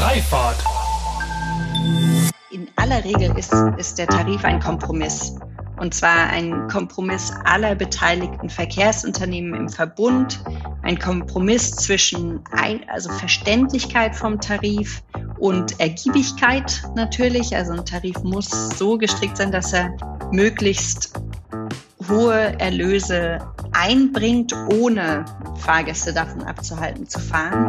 Freifahrt. In aller Regel ist, ist der Tarif ein Kompromiss. Und zwar ein Kompromiss aller beteiligten Verkehrsunternehmen im Verbund, ein Kompromiss zwischen ein, also Verständlichkeit vom Tarif und Ergiebigkeit natürlich. Also ein Tarif muss so gestrickt sein, dass er möglichst hohe Erlöse einbringt, ohne Fahrgäste davon abzuhalten zu fahren.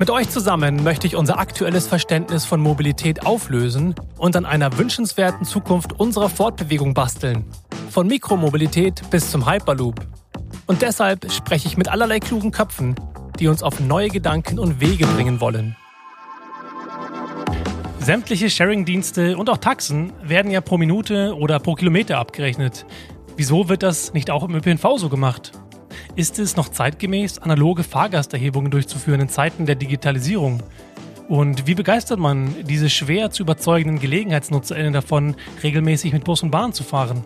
Mit euch zusammen möchte ich unser aktuelles Verständnis von Mobilität auflösen und an einer wünschenswerten Zukunft unserer Fortbewegung basteln. Von Mikromobilität bis zum Hyperloop. Und deshalb spreche ich mit allerlei klugen Köpfen, die uns auf neue Gedanken und Wege bringen wollen. Sämtliche Sharing-Dienste und auch Taxen werden ja pro Minute oder pro Kilometer abgerechnet. Wieso wird das nicht auch im ÖPNV so gemacht? Ist es noch zeitgemäß, analoge Fahrgasterhebungen durchzuführen in Zeiten der Digitalisierung? Und wie begeistert man diese schwer zu überzeugenden GelegenheitsnutzerInnen davon, regelmäßig mit Bus und Bahn zu fahren?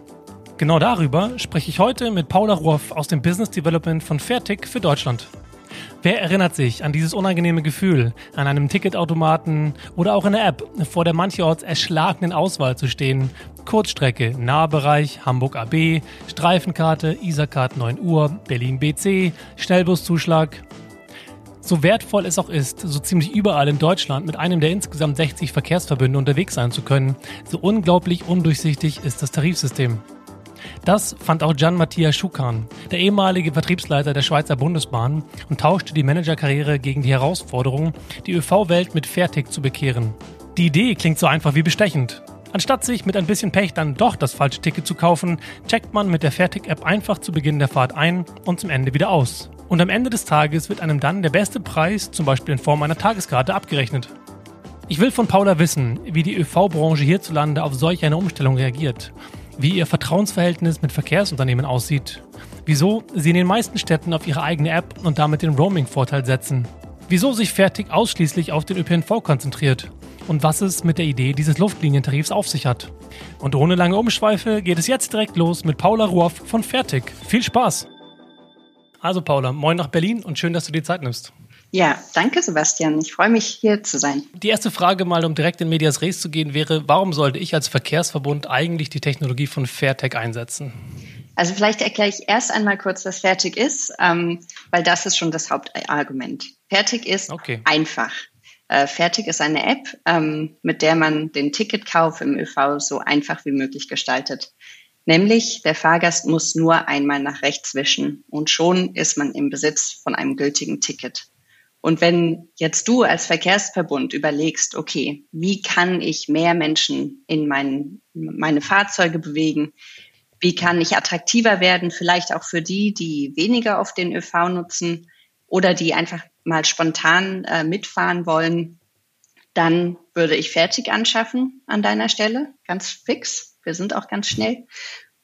Genau darüber spreche ich heute mit Paula Ruoff aus dem Business Development von Fairtick für Deutschland. Wer erinnert sich an dieses unangenehme Gefühl, an einem Ticketautomaten oder auch in der App vor der mancherorts erschlagenen Auswahl zu stehen? Kurzstrecke, Nahbereich, Hamburg AB, Streifenkarte, Isarcard 9 Uhr, Berlin BC, Schnellbuszuschlag. So wertvoll es auch ist, so ziemlich überall in Deutschland mit einem der insgesamt 60 Verkehrsverbünde unterwegs sein zu können, so unglaublich undurchsichtig ist das Tarifsystem. Das fand auch Gian Mattia Schukan, der ehemalige Vertriebsleiter der Schweizer Bundesbahn, und tauschte die Managerkarriere gegen die Herausforderung, die ÖV-Welt mit Fertig zu bekehren. Die Idee klingt so einfach wie bestechend. Anstatt sich mit ein bisschen Pech dann doch das falsche Ticket zu kaufen, checkt man mit der Fertig-App einfach zu Beginn der Fahrt ein und zum Ende wieder aus. Und am Ende des Tages wird einem dann der beste Preis, zum Beispiel in Form einer Tageskarte, abgerechnet. Ich will von Paula wissen, wie die ÖV-Branche hierzulande auf solch eine Umstellung reagiert wie ihr Vertrauensverhältnis mit Verkehrsunternehmen aussieht, wieso sie in den meisten Städten auf ihre eigene App und damit den Roaming-Vorteil setzen, wieso sich Fertig ausschließlich auf den ÖPNV konzentriert und was es mit der Idee dieses Luftlinientarifs auf sich hat. Und ohne lange Umschweife geht es jetzt direkt los mit Paula Ruoff von Fertig. Viel Spaß! Also Paula, moin nach Berlin und schön, dass du dir Zeit nimmst. Ja, danke Sebastian. Ich freue mich hier zu sein. Die erste Frage mal, um direkt in Medias Res zu gehen, wäre, warum sollte ich als Verkehrsverbund eigentlich die Technologie von Fairtech einsetzen? Also vielleicht erkläre ich erst einmal kurz, was Fertig ist, ähm, weil das ist schon das Hauptargument. Fertig ist okay. einfach. Äh, Fertig ist eine App, ähm, mit der man den Ticketkauf im ÖV so einfach wie möglich gestaltet. Nämlich, der Fahrgast muss nur einmal nach rechts wischen und schon ist man im Besitz von einem gültigen Ticket. Und wenn jetzt du als Verkehrsverbund überlegst, okay, wie kann ich mehr Menschen in mein, meine Fahrzeuge bewegen? Wie kann ich attraktiver werden, vielleicht auch für die, die weniger auf den ÖV nutzen oder die einfach mal spontan äh, mitfahren wollen, dann würde ich fertig anschaffen an deiner Stelle, ganz fix. Wir sind auch ganz schnell.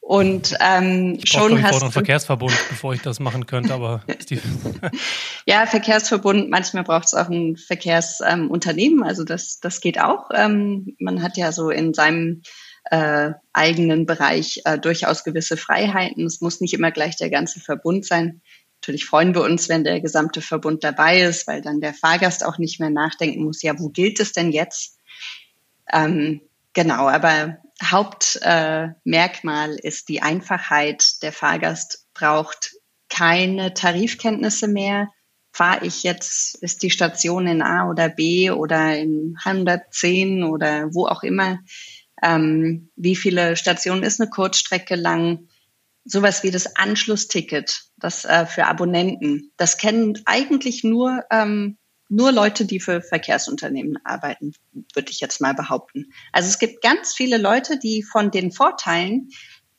Und ähm, ich schon hast du Verkehrsverbund, bevor ich das machen könnte, aber ja, Verkehrsverbund. Manchmal braucht es auch ein Verkehrsunternehmen. Ähm, also das das geht auch. Ähm, man hat ja so in seinem äh, eigenen Bereich äh, durchaus gewisse Freiheiten. Es muss nicht immer gleich der ganze Verbund sein. Natürlich freuen wir uns, wenn der gesamte Verbund dabei ist, weil dann der Fahrgast auch nicht mehr nachdenken muss, ja, wo gilt es denn jetzt? Ähm, genau, aber Hauptmerkmal äh, ist die Einfachheit. Der Fahrgast braucht keine Tarifkenntnisse mehr. Fahre ich jetzt, ist die Station in A oder B oder in 110 oder wo auch immer? Ähm, wie viele Stationen ist eine Kurzstrecke lang? Sowas wie das Anschlussticket, das äh, für Abonnenten. Das kennen eigentlich nur ähm, nur Leute, die für Verkehrsunternehmen arbeiten, würde ich jetzt mal behaupten. Also es gibt ganz viele Leute, die von den Vorteilen,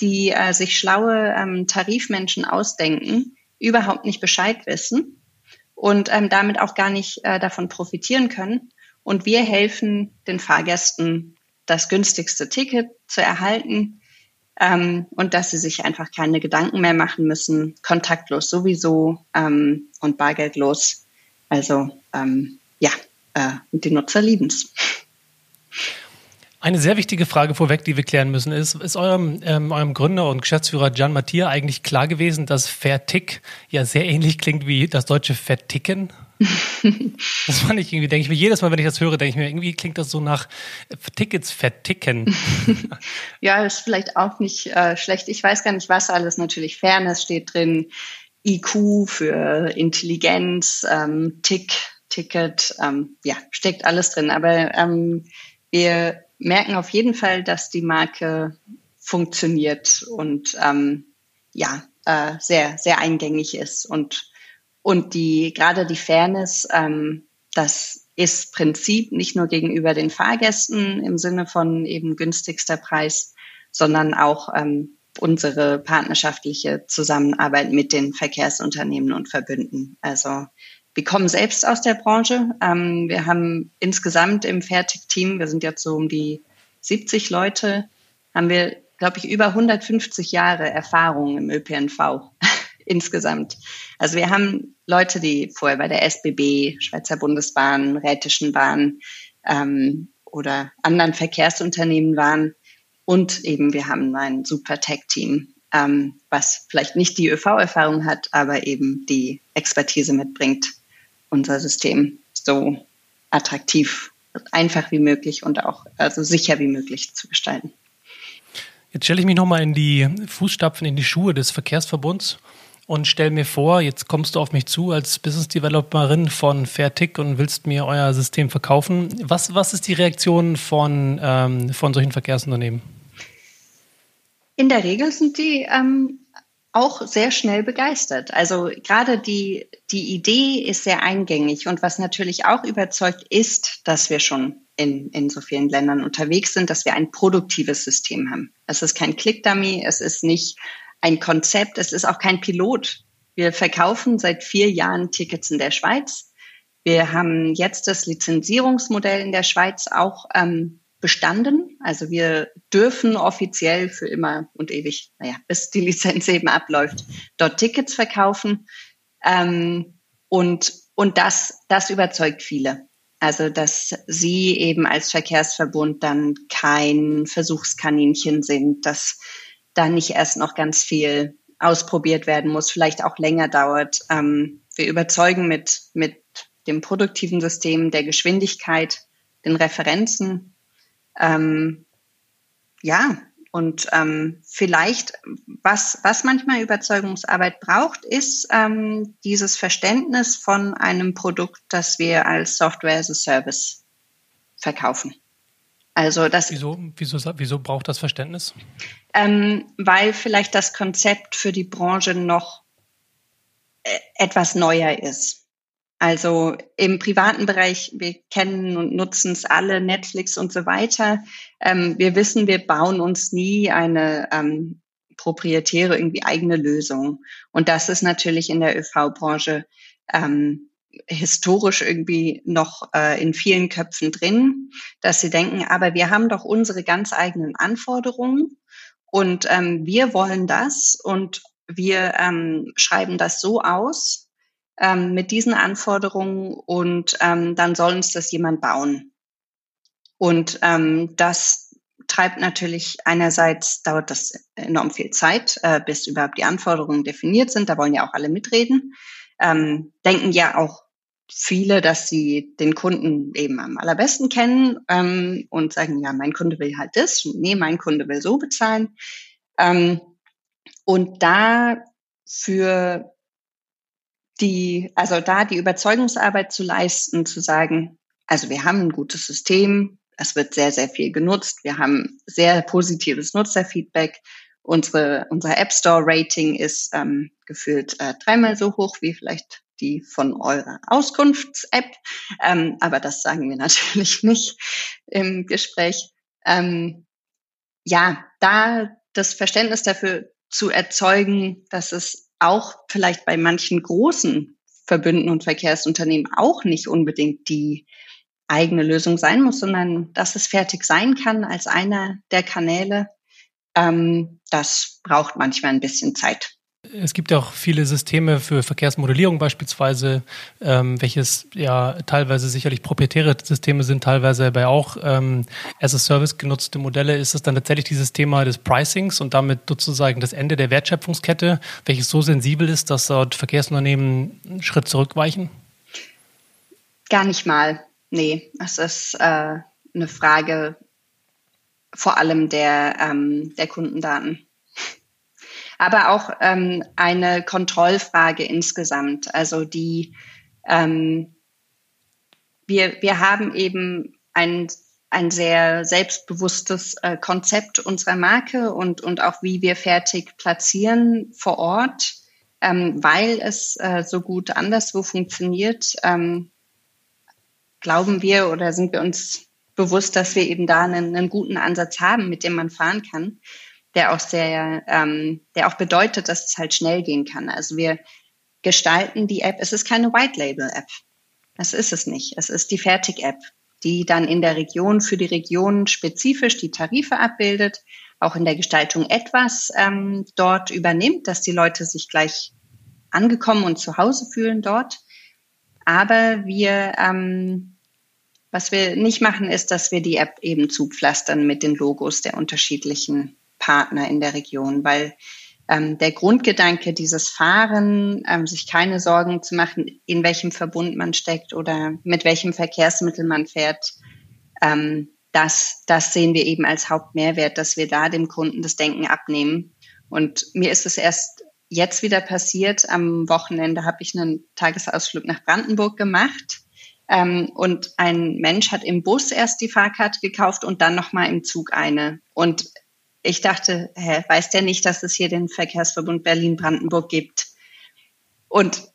die äh, sich schlaue ähm, Tarifmenschen ausdenken, überhaupt nicht Bescheid wissen und ähm, damit auch gar nicht äh, davon profitieren können. Und wir helfen den Fahrgästen, das günstigste Ticket zu erhalten, ähm, und dass sie sich einfach keine Gedanken mehr machen müssen, kontaktlos sowieso ähm, und bargeldlos. Also ähm, ja, äh, die Nutzer lieben es. Eine sehr wichtige Frage vorweg, die wir klären müssen, ist, ist eurem, ähm, eurem Gründer und Geschäftsführer Gian Mattia eigentlich klar gewesen, dass Vertick ja sehr ähnlich klingt wie das deutsche Verticken? das fand ich irgendwie, denke ich mir, jedes Mal, wenn ich das höre, denke ich mir, irgendwie klingt das so nach Tickets verticken. ja, ist vielleicht auch nicht äh, schlecht. Ich weiß gar nicht, was alles. Natürlich Fairness steht drin, IQ für Intelligenz, ähm, Tick, Ticket, ähm, ja, steckt alles drin. Aber ähm, wir merken auf jeden Fall, dass die Marke funktioniert und ähm, ja, äh, sehr, sehr eingängig ist und und die, gerade die Fairness, ähm, das ist Prinzip nicht nur gegenüber den Fahrgästen im Sinne von eben günstigster Preis, sondern auch ähm, unsere partnerschaftliche Zusammenarbeit mit den Verkehrsunternehmen und Verbünden. Also wir kommen selbst aus der Branche. Ähm, wir haben insgesamt im Fertig-Team, wir sind jetzt so um die 70 Leute, haben wir, glaube ich, über 150 Jahre Erfahrung im ÖPNV insgesamt. Also wir haben Leute, die vorher bei der SBB, Schweizer Bundesbahn, Rätischen Bahn ähm, oder anderen Verkehrsunternehmen waren. Und eben wir haben ein super Tech-Team, ähm, was vielleicht nicht die ÖV-Erfahrung hat, aber eben die Expertise mitbringt, unser System so attraktiv, einfach wie möglich und auch also sicher wie möglich zu gestalten. Jetzt stelle ich mich nochmal in die Fußstapfen, in die Schuhe des Verkehrsverbunds und stell mir vor, jetzt kommst du auf mich zu als Business Developerin von Fairtick und willst mir euer System verkaufen. Was, was ist die Reaktion von, ähm, von solchen Verkehrsunternehmen? In der Regel sind die ähm, auch sehr schnell begeistert. Also gerade die, die Idee ist sehr eingängig und was natürlich auch überzeugt ist, dass wir schon in, in so vielen Ländern unterwegs sind, dass wir ein produktives System haben. Es ist kein Click-Dummy, es ist nicht ein Konzept. Es ist auch kein Pilot. Wir verkaufen seit vier Jahren Tickets in der Schweiz. Wir haben jetzt das Lizenzierungsmodell in der Schweiz auch ähm, bestanden. Also wir dürfen offiziell für immer und ewig, naja, bis die Lizenz eben abläuft, dort Tickets verkaufen. Ähm, und und das, das überzeugt viele. Also, dass sie eben als Verkehrsverbund dann kein Versuchskaninchen sind, dass da nicht erst noch ganz viel ausprobiert werden muss, vielleicht auch länger dauert. Ähm, wir überzeugen mit, mit dem produktiven System, der Geschwindigkeit, den Referenzen. Ähm, ja, und ähm, vielleicht, was, was manchmal Überzeugungsarbeit braucht, ist ähm, dieses Verständnis von einem Produkt, das wir als Software as a Service verkaufen. Also das. Wieso, wieso, wieso braucht das Verständnis? Ähm, weil vielleicht das Konzept für die Branche noch äh, etwas neuer ist. Also im privaten Bereich, wir kennen und nutzen es alle, Netflix und so weiter. Ähm, wir wissen, wir bauen uns nie eine ähm, proprietäre, irgendwie eigene Lösung. Und das ist natürlich in der ÖV-Branche ähm, historisch irgendwie noch äh, in vielen Köpfen drin, dass sie denken, aber wir haben doch unsere ganz eigenen Anforderungen und ähm, wir wollen das und wir ähm, schreiben das so aus ähm, mit diesen Anforderungen und ähm, dann soll uns das jemand bauen. Und ähm, das treibt natürlich einerseits dauert das enorm viel Zeit, äh, bis überhaupt die Anforderungen definiert sind. Da wollen ja auch alle mitreden ähm, denken ja auch viele, dass sie den Kunden eben am allerbesten kennen ähm, und sagen, ja, mein Kunde will halt das, nee, mein Kunde will so bezahlen. Ähm, und da für die, also da die Überzeugungsarbeit zu leisten, zu sagen, also wir haben ein gutes System, es wird sehr, sehr viel genutzt, wir haben sehr positives Nutzerfeedback, unsere, unser App Store Rating ist ähm, gefühlt äh, dreimal so hoch wie vielleicht die von eurer Auskunfts-App. Ähm, aber das sagen wir natürlich nicht im Gespräch. Ähm, ja, da das Verständnis dafür zu erzeugen, dass es auch vielleicht bei manchen großen Verbünden und Verkehrsunternehmen auch nicht unbedingt die eigene Lösung sein muss, sondern dass es fertig sein kann als einer der Kanäle, ähm, das braucht manchmal ein bisschen Zeit. Es gibt ja auch viele Systeme für Verkehrsmodellierung beispielsweise, ähm, welches ja teilweise sicherlich proprietäre Systeme sind, teilweise aber auch ähm, as a Service genutzte Modelle. Ist es dann tatsächlich dieses Thema des Pricings und damit sozusagen das Ende der Wertschöpfungskette, welches so sensibel ist, dass dort Verkehrsunternehmen einen Schritt zurückweichen? Gar nicht mal. Nee, es ist äh, eine Frage vor allem der, ähm, der Kundendaten aber auch ähm, eine Kontrollfrage insgesamt. Also die ähm, wir, wir haben eben ein, ein sehr selbstbewusstes äh, Konzept unserer Marke und, und auch wie wir fertig platzieren vor Ort, ähm, weil es äh, so gut anderswo funktioniert, ähm, glauben wir oder sind wir uns bewusst, dass wir eben da einen, einen guten Ansatz haben, mit dem man fahren kann der auch sehr, ähm, der auch bedeutet, dass es halt schnell gehen kann. Also wir gestalten die App. Es ist keine White Label App. Das ist es nicht. Es ist die Fertig-App, die dann in der Region für die Region spezifisch die Tarife abbildet, auch in der Gestaltung etwas ähm, dort übernimmt, dass die Leute sich gleich angekommen und zu Hause fühlen dort. Aber wir, ähm, was wir nicht machen, ist, dass wir die App eben zupflastern mit den Logos der unterschiedlichen Partner in der Region, weil ähm, der Grundgedanke dieses Fahren, ähm, sich keine Sorgen zu machen, in welchem Verbund man steckt oder mit welchem Verkehrsmittel man fährt, ähm, das, das sehen wir eben als Hauptmehrwert, dass wir da dem Kunden das Denken abnehmen. Und mir ist es erst jetzt wieder passiert. Am Wochenende habe ich einen Tagesausflug nach Brandenburg gemacht. Ähm, und ein Mensch hat im Bus erst die Fahrkarte gekauft und dann nochmal im Zug eine. Und ich dachte, hä, weiß der nicht, dass es hier den Verkehrsverbund Berlin-Brandenburg gibt? Und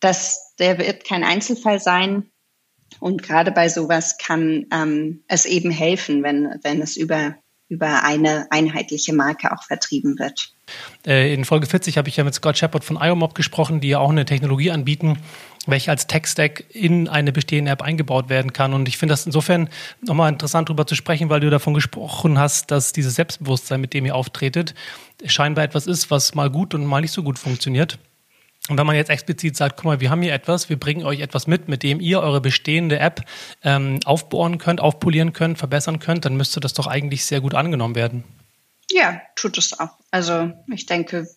das, der wird kein Einzelfall sein. Und gerade bei sowas kann ähm, es eben helfen, wenn, wenn es über, über eine einheitliche Marke auch vertrieben wird. Äh, in Folge 40 habe ich ja mit Scott Shepard von IOMOB gesprochen, die ja auch eine Technologie anbieten, welche als Tech-Stack in eine bestehende App eingebaut werden kann. Und ich finde das insofern nochmal interessant, darüber zu sprechen, weil du davon gesprochen hast, dass dieses Selbstbewusstsein, mit dem ihr auftretet, scheinbar etwas ist, was mal gut und mal nicht so gut funktioniert. Und wenn man jetzt explizit sagt, guck mal, wir haben hier etwas, wir bringen euch etwas mit, mit dem ihr eure bestehende App ähm, aufbohren könnt, aufpolieren könnt, verbessern könnt, dann müsste das doch eigentlich sehr gut angenommen werden. Ja, tut es auch. Also ich denke,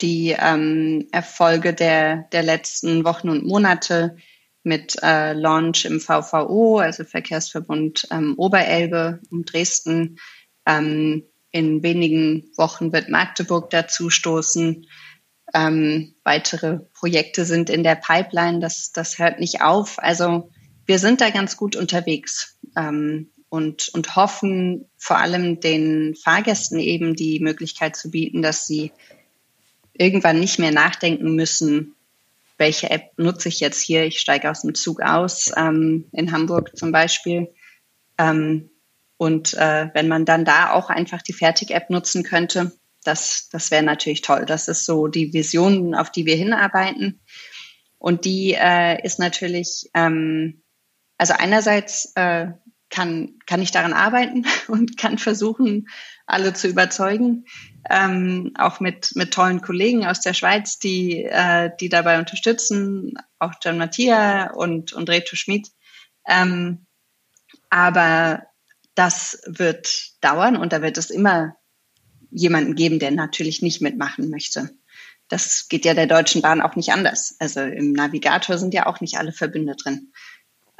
die ähm, Erfolge der, der letzten Wochen und Monate mit äh, Launch im VVO, also Verkehrsverbund ähm, Oberelbe um Dresden. Ähm, in wenigen Wochen wird Magdeburg dazu stoßen. Ähm, weitere Projekte sind in der Pipeline. Das, das hört nicht auf. Also wir sind da ganz gut unterwegs ähm, und, und hoffen vor allem den Fahrgästen eben die Möglichkeit zu bieten, dass sie irgendwann nicht mehr nachdenken müssen, welche App nutze ich jetzt hier? Ich steige aus dem Zug aus, ähm, in Hamburg zum Beispiel. Ähm, und äh, wenn man dann da auch einfach die Fertig-App nutzen könnte, das, das wäre natürlich toll. Das ist so die Vision, auf die wir hinarbeiten. Und die äh, ist natürlich, ähm, also einerseits äh, kann, kann ich daran arbeiten und kann versuchen, alle zu überzeugen ähm, auch mit, mit tollen Kollegen aus der Schweiz, die, äh, die dabei unterstützen, auch John Mattia und, und Reto Schmid. Ähm, aber das wird dauern und da wird es immer jemanden geben, der natürlich nicht mitmachen möchte. Das geht ja der Deutschen Bahn auch nicht anders. Also im Navigator sind ja auch nicht alle Verbünde drin.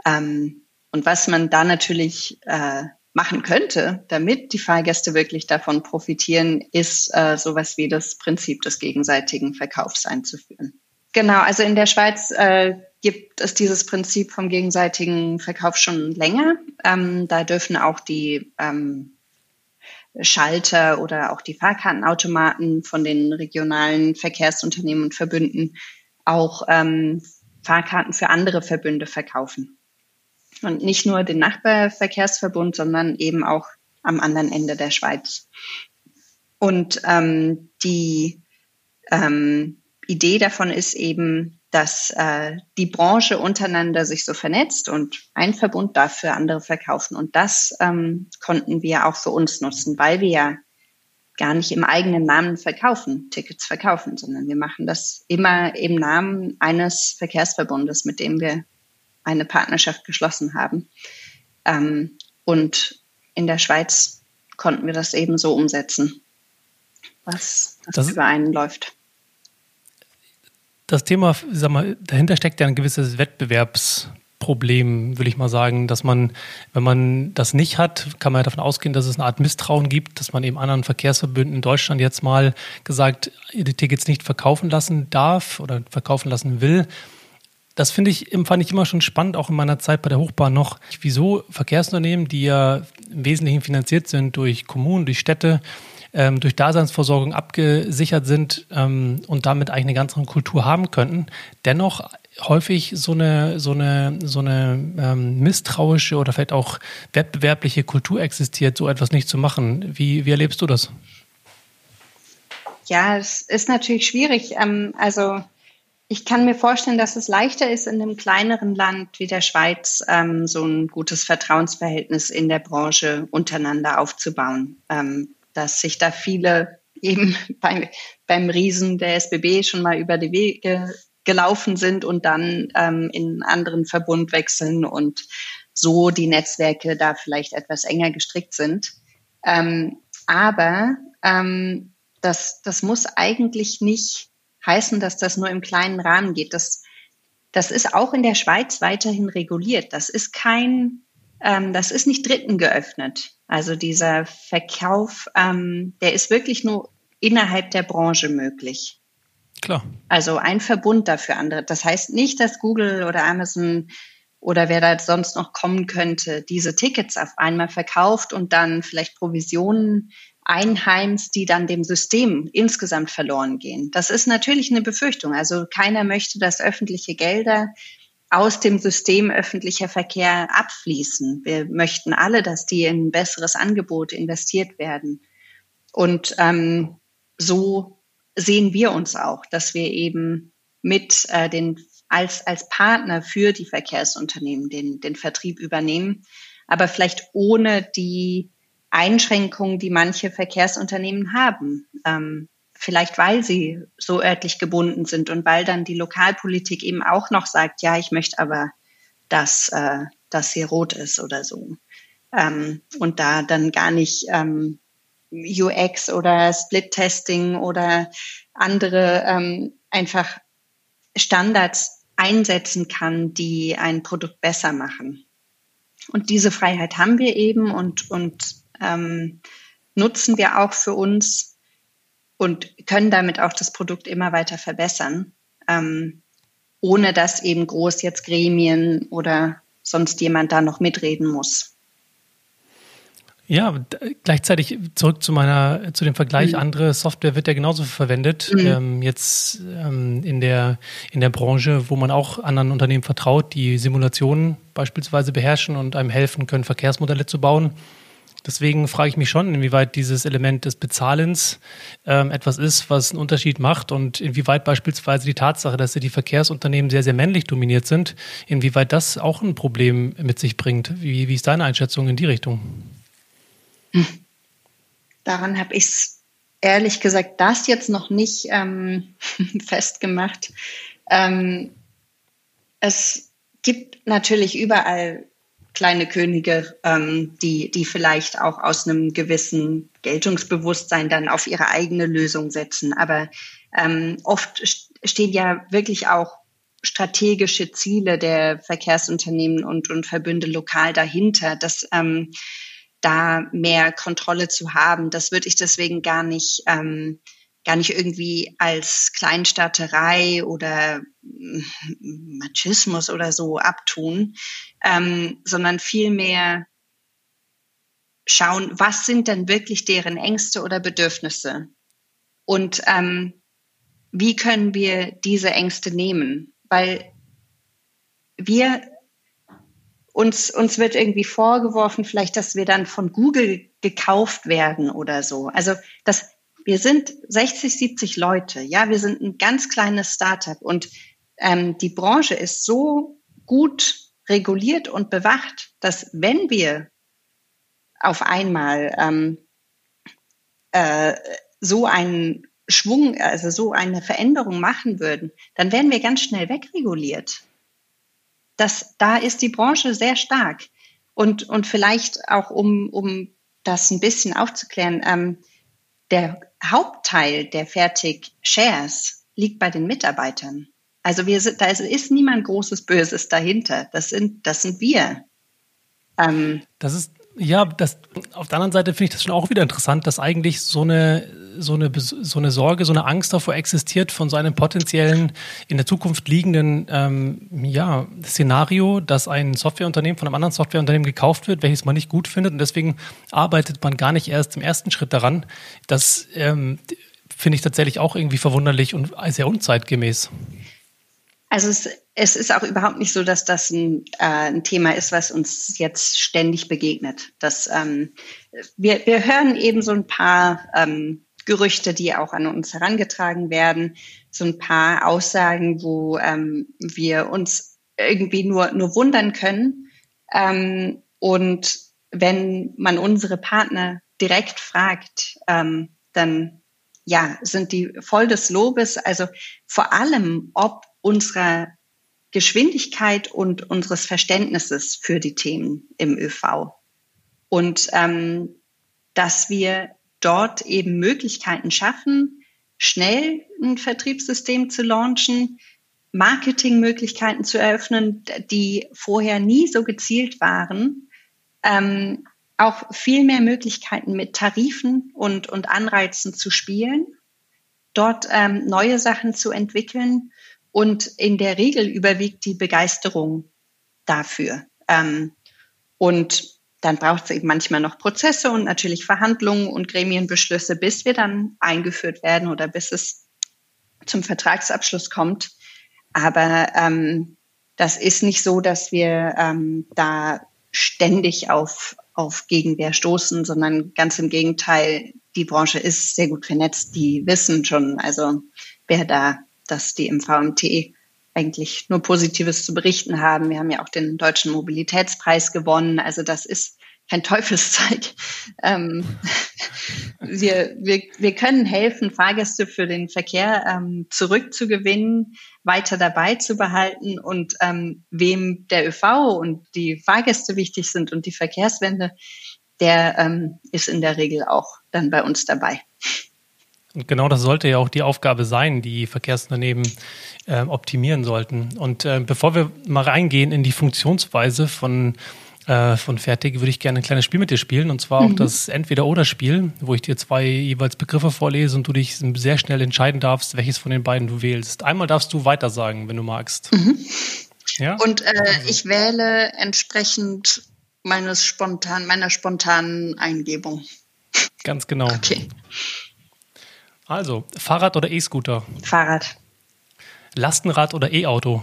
Ähm, und was man da natürlich äh, machen könnte, damit die Fahrgäste wirklich davon profitieren, ist äh, sowas wie das Prinzip des gegenseitigen Verkaufs einzuführen. Genau, also in der Schweiz äh, gibt es dieses Prinzip vom gegenseitigen Verkauf schon länger. Ähm, da dürfen auch die ähm, Schalter oder auch die Fahrkartenautomaten von den regionalen Verkehrsunternehmen und Verbünden auch ähm, Fahrkarten für andere Verbünde verkaufen. Und nicht nur den Nachbarverkehrsverbund, sondern eben auch am anderen Ende der Schweiz. Und ähm, die ähm, Idee davon ist eben, dass äh, die Branche untereinander sich so vernetzt und ein Verbund dafür andere verkaufen. Und das ähm, konnten wir auch für uns nutzen, weil wir ja gar nicht im eigenen Namen verkaufen, Tickets verkaufen, sondern wir machen das immer im Namen eines Verkehrsverbundes, mit dem wir eine Partnerschaft geschlossen haben. Ähm, und in der Schweiz konnten wir das eben so umsetzen, was das, das über einen läuft. Das Thema, sag mal, dahinter steckt ja ein gewisses Wettbewerbs Problem, will ich mal sagen, dass man, wenn man das nicht hat, kann man ja davon ausgehen, dass es eine Art Misstrauen gibt, dass man eben anderen Verkehrsverbünden in Deutschland jetzt mal gesagt, die Tickets nicht verkaufen lassen darf oder verkaufen lassen will. Das finde ich, fand ich immer schon spannend, auch in meiner Zeit bei der Hochbahn noch, wieso Verkehrsunternehmen, die ja im Wesentlichen finanziert sind durch Kommunen, durch Städte, ähm, durch Daseinsvorsorgung abgesichert sind ähm, und damit eigentlich eine ganz andere Kultur haben könnten, dennoch häufig so eine, so eine, so eine ähm, misstrauische oder vielleicht auch wettbewerbliche Kultur existiert, so etwas nicht zu machen. Wie, wie erlebst du das? Ja, es ist natürlich schwierig. Ähm, also ich kann mir vorstellen, dass es leichter ist, in einem kleineren Land wie der Schweiz ähm, so ein gutes Vertrauensverhältnis in der Branche untereinander aufzubauen. Ähm, dass sich da viele eben beim, beim Riesen der SBB schon mal über die Wege gelaufen sind und dann ähm, in einen anderen Verbund wechseln und so die Netzwerke da vielleicht etwas enger gestrickt sind. Ähm, aber ähm, das, das muss eigentlich nicht heißen, dass das nur im kleinen Rahmen geht. Das, das ist auch in der Schweiz weiterhin reguliert. Das ist kein, ähm, das ist nicht Dritten geöffnet. Also dieser Verkauf, ähm, der ist wirklich nur innerhalb der Branche möglich. Klar. Also ein Verbund dafür andere. Das heißt nicht, dass Google oder Amazon oder wer da sonst noch kommen könnte, diese Tickets auf einmal verkauft und dann vielleicht Provisionen einheimst, die dann dem System insgesamt verloren gehen. Das ist natürlich eine Befürchtung. Also keiner möchte, dass öffentliche Gelder aus dem System öffentlicher Verkehr abfließen. Wir möchten alle, dass die in ein besseres Angebot investiert werden. Und ähm, so sehen wir uns auch, dass wir eben mit äh, den als als Partner für die Verkehrsunternehmen den den Vertrieb übernehmen, aber vielleicht ohne die Einschränkungen, die manche Verkehrsunternehmen haben. Ähm, vielleicht weil sie so örtlich gebunden sind und weil dann die Lokalpolitik eben auch noch sagt, ja, ich möchte aber, dass äh, das hier rot ist oder so. Ähm, und da dann gar nicht ähm, UX oder Split-Testing oder andere ähm, einfach Standards einsetzen kann, die ein Produkt besser machen. Und diese Freiheit haben wir eben und, und ähm, nutzen wir auch für uns und können damit auch das Produkt immer weiter verbessern, ähm, ohne dass eben groß jetzt Gremien oder sonst jemand da noch mitreden muss. Ja, gleichzeitig zurück zu meiner, zu dem Vergleich. Mhm. Andere Software wird ja genauso verwendet. Mhm. Ähm, jetzt ähm, in der, in der Branche, wo man auch anderen Unternehmen vertraut, die Simulationen beispielsweise beherrschen und einem helfen können, Verkehrsmodelle zu bauen. Deswegen frage ich mich schon, inwieweit dieses Element des Bezahlens ähm, etwas ist, was einen Unterschied macht und inwieweit beispielsweise die Tatsache, dass die Verkehrsunternehmen sehr, sehr männlich dominiert sind, inwieweit das auch ein Problem mit sich bringt. Wie, wie ist deine Einschätzung in die Richtung? Daran habe ich es ehrlich gesagt das jetzt noch nicht ähm, festgemacht. Ähm, es gibt natürlich überall kleine Könige, ähm, die, die vielleicht auch aus einem gewissen Geltungsbewusstsein dann auf ihre eigene Lösung setzen. Aber ähm, oft stehen ja wirklich auch strategische Ziele der Verkehrsunternehmen und, und Verbünde lokal dahinter. dass ähm, da mehr Kontrolle zu haben. Das würde ich deswegen gar nicht, ähm, gar nicht irgendwie als Kleinstaaterei oder Machismus oder so abtun, ähm, sondern vielmehr schauen, was sind denn wirklich deren Ängste oder Bedürfnisse und ähm, wie können wir diese Ängste nehmen, weil wir uns, uns wird irgendwie vorgeworfen, vielleicht, dass wir dann von Google gekauft werden oder so. Also das, wir sind 60, 70 Leute, ja, wir sind ein ganz kleines Startup und ähm, die Branche ist so gut reguliert und bewacht, dass wenn wir auf einmal ähm, äh, so einen Schwung, also so eine Veränderung machen würden, dann werden wir ganz schnell wegreguliert. Das, da ist die Branche sehr stark. Und, und vielleicht auch, um, um das ein bisschen aufzuklären, ähm, der Hauptteil der Fertig-Shares liegt bei den Mitarbeitern. Also wir sind, da ist niemand großes Böses dahinter. Das sind, das sind wir. Ähm, das ist, ja, das, auf der anderen Seite finde ich das schon auch wieder interessant, dass eigentlich so eine, so eine, so eine Sorge, so eine Angst davor existiert von so einem potenziellen, in der Zukunft liegenden ähm, ja, Szenario, dass ein Softwareunternehmen von einem anderen Softwareunternehmen gekauft wird, welches man nicht gut findet und deswegen arbeitet man gar nicht erst im ersten Schritt daran. Das ähm, finde ich tatsächlich auch irgendwie verwunderlich und sehr unzeitgemäß. Also es, es ist auch überhaupt nicht so, dass das ein, äh, ein Thema ist, was uns jetzt ständig begegnet. Das, ähm, wir, wir hören eben so ein paar ähm, Gerüchte, die auch an uns herangetragen werden, so ein paar Aussagen, wo ähm, wir uns irgendwie nur, nur wundern können. Ähm, und wenn man unsere Partner direkt fragt, ähm, dann ja, sind die voll des Lobes. Also vor allem, ob unserer Geschwindigkeit und unseres Verständnisses für die Themen im ÖV. Und ähm, dass wir dort eben Möglichkeiten schaffen, schnell ein Vertriebssystem zu launchen, Marketingmöglichkeiten zu eröffnen, die vorher nie so gezielt waren, ähm, auch viel mehr Möglichkeiten mit Tarifen und, und Anreizen zu spielen, dort ähm, neue Sachen zu entwickeln und in der Regel überwiegt die Begeisterung dafür. Ähm, und dann braucht es eben manchmal noch Prozesse und natürlich Verhandlungen und Gremienbeschlüsse, bis wir dann eingeführt werden oder bis es zum Vertragsabschluss kommt. Aber ähm, das ist nicht so, dass wir ähm, da ständig auf, auf Gegenwehr stoßen, sondern ganz im Gegenteil, die Branche ist sehr gut vernetzt, die wissen schon, also wer da dass die im VMT eigentlich nur Positives zu berichten haben. Wir haben ja auch den Deutschen Mobilitätspreis gewonnen. Also das ist kein Teufelszeug. Ähm, wir, wir, wir können helfen, Fahrgäste für den Verkehr ähm, zurückzugewinnen, weiter dabei zu behalten und ähm, wem der ÖV und die Fahrgäste wichtig sind und die Verkehrswende, der ähm, ist in der Regel auch dann bei uns dabei. Und genau das sollte ja auch die Aufgabe sein, die Verkehrsunternehmen äh, optimieren sollten. Und äh, bevor wir mal reingehen in die Funktionsweise von, äh, von Fertig, würde ich gerne ein kleines Spiel mit dir spielen. Und zwar mhm. auch das Entweder-Oder-Spiel, wo ich dir zwei jeweils Begriffe vorlese und du dich sehr schnell entscheiden darfst, welches von den beiden du wählst. Einmal darfst du weiter sagen, wenn du magst. Mhm. Ja? Und äh, also. ich wähle entsprechend meines spontan, meiner spontanen Eingebung. Ganz genau. Okay. Also, Fahrrad oder E-Scooter? Fahrrad. Lastenrad oder E-Auto?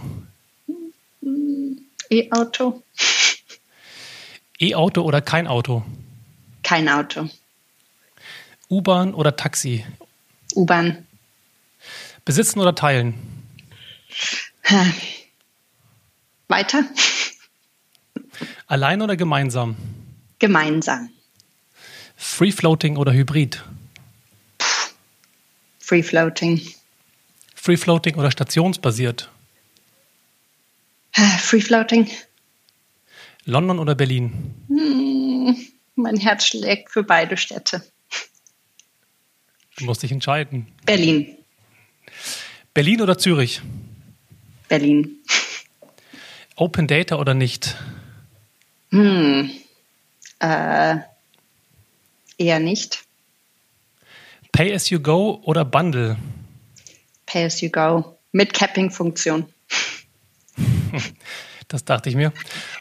E-Auto. E-Auto oder kein Auto? Kein Auto. U-Bahn oder Taxi? U-Bahn. Besitzen oder teilen? Weiter. Allein oder gemeinsam? Gemeinsam. Free Floating oder Hybrid? Free Floating. Free Floating oder stationsbasiert? Free Floating. London oder Berlin? Hm, mein Herz schlägt für beide Städte. Du musst dich entscheiden. Berlin. Berlin oder Zürich? Berlin. Open Data oder nicht? Hm. Äh, eher nicht. Pay as you go oder Bundle? Pay as you go mit Capping-Funktion. Das dachte ich mir.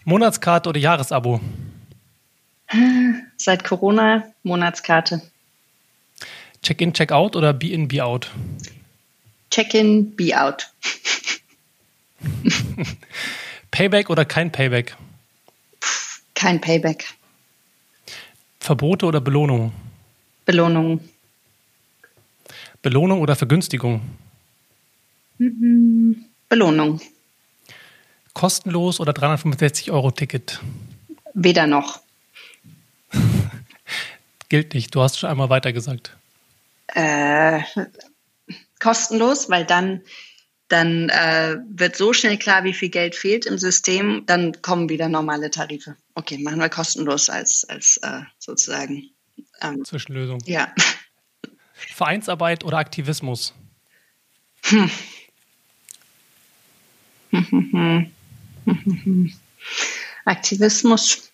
Monatskarte oder Jahresabo? Seit Corona Monatskarte. Check-in, Check-out oder Be-in, Be-out? Check-in, Be-out. Payback oder kein Payback? Kein Payback. Verbote oder Belohnung? Belohnung. Belohnung oder Vergünstigung? Mhm. Belohnung. Kostenlos oder 365 Euro Ticket? Weder noch. gilt nicht. Du hast schon einmal weitergesagt. Äh, kostenlos, weil dann, dann äh, wird so schnell klar, wie viel Geld fehlt im System, dann kommen wieder normale Tarife. Okay, machen wir kostenlos als, als äh, sozusagen ähm, Zwischenlösung. Ja. Vereinsarbeit oder Aktivismus? Hm. Aktivismus.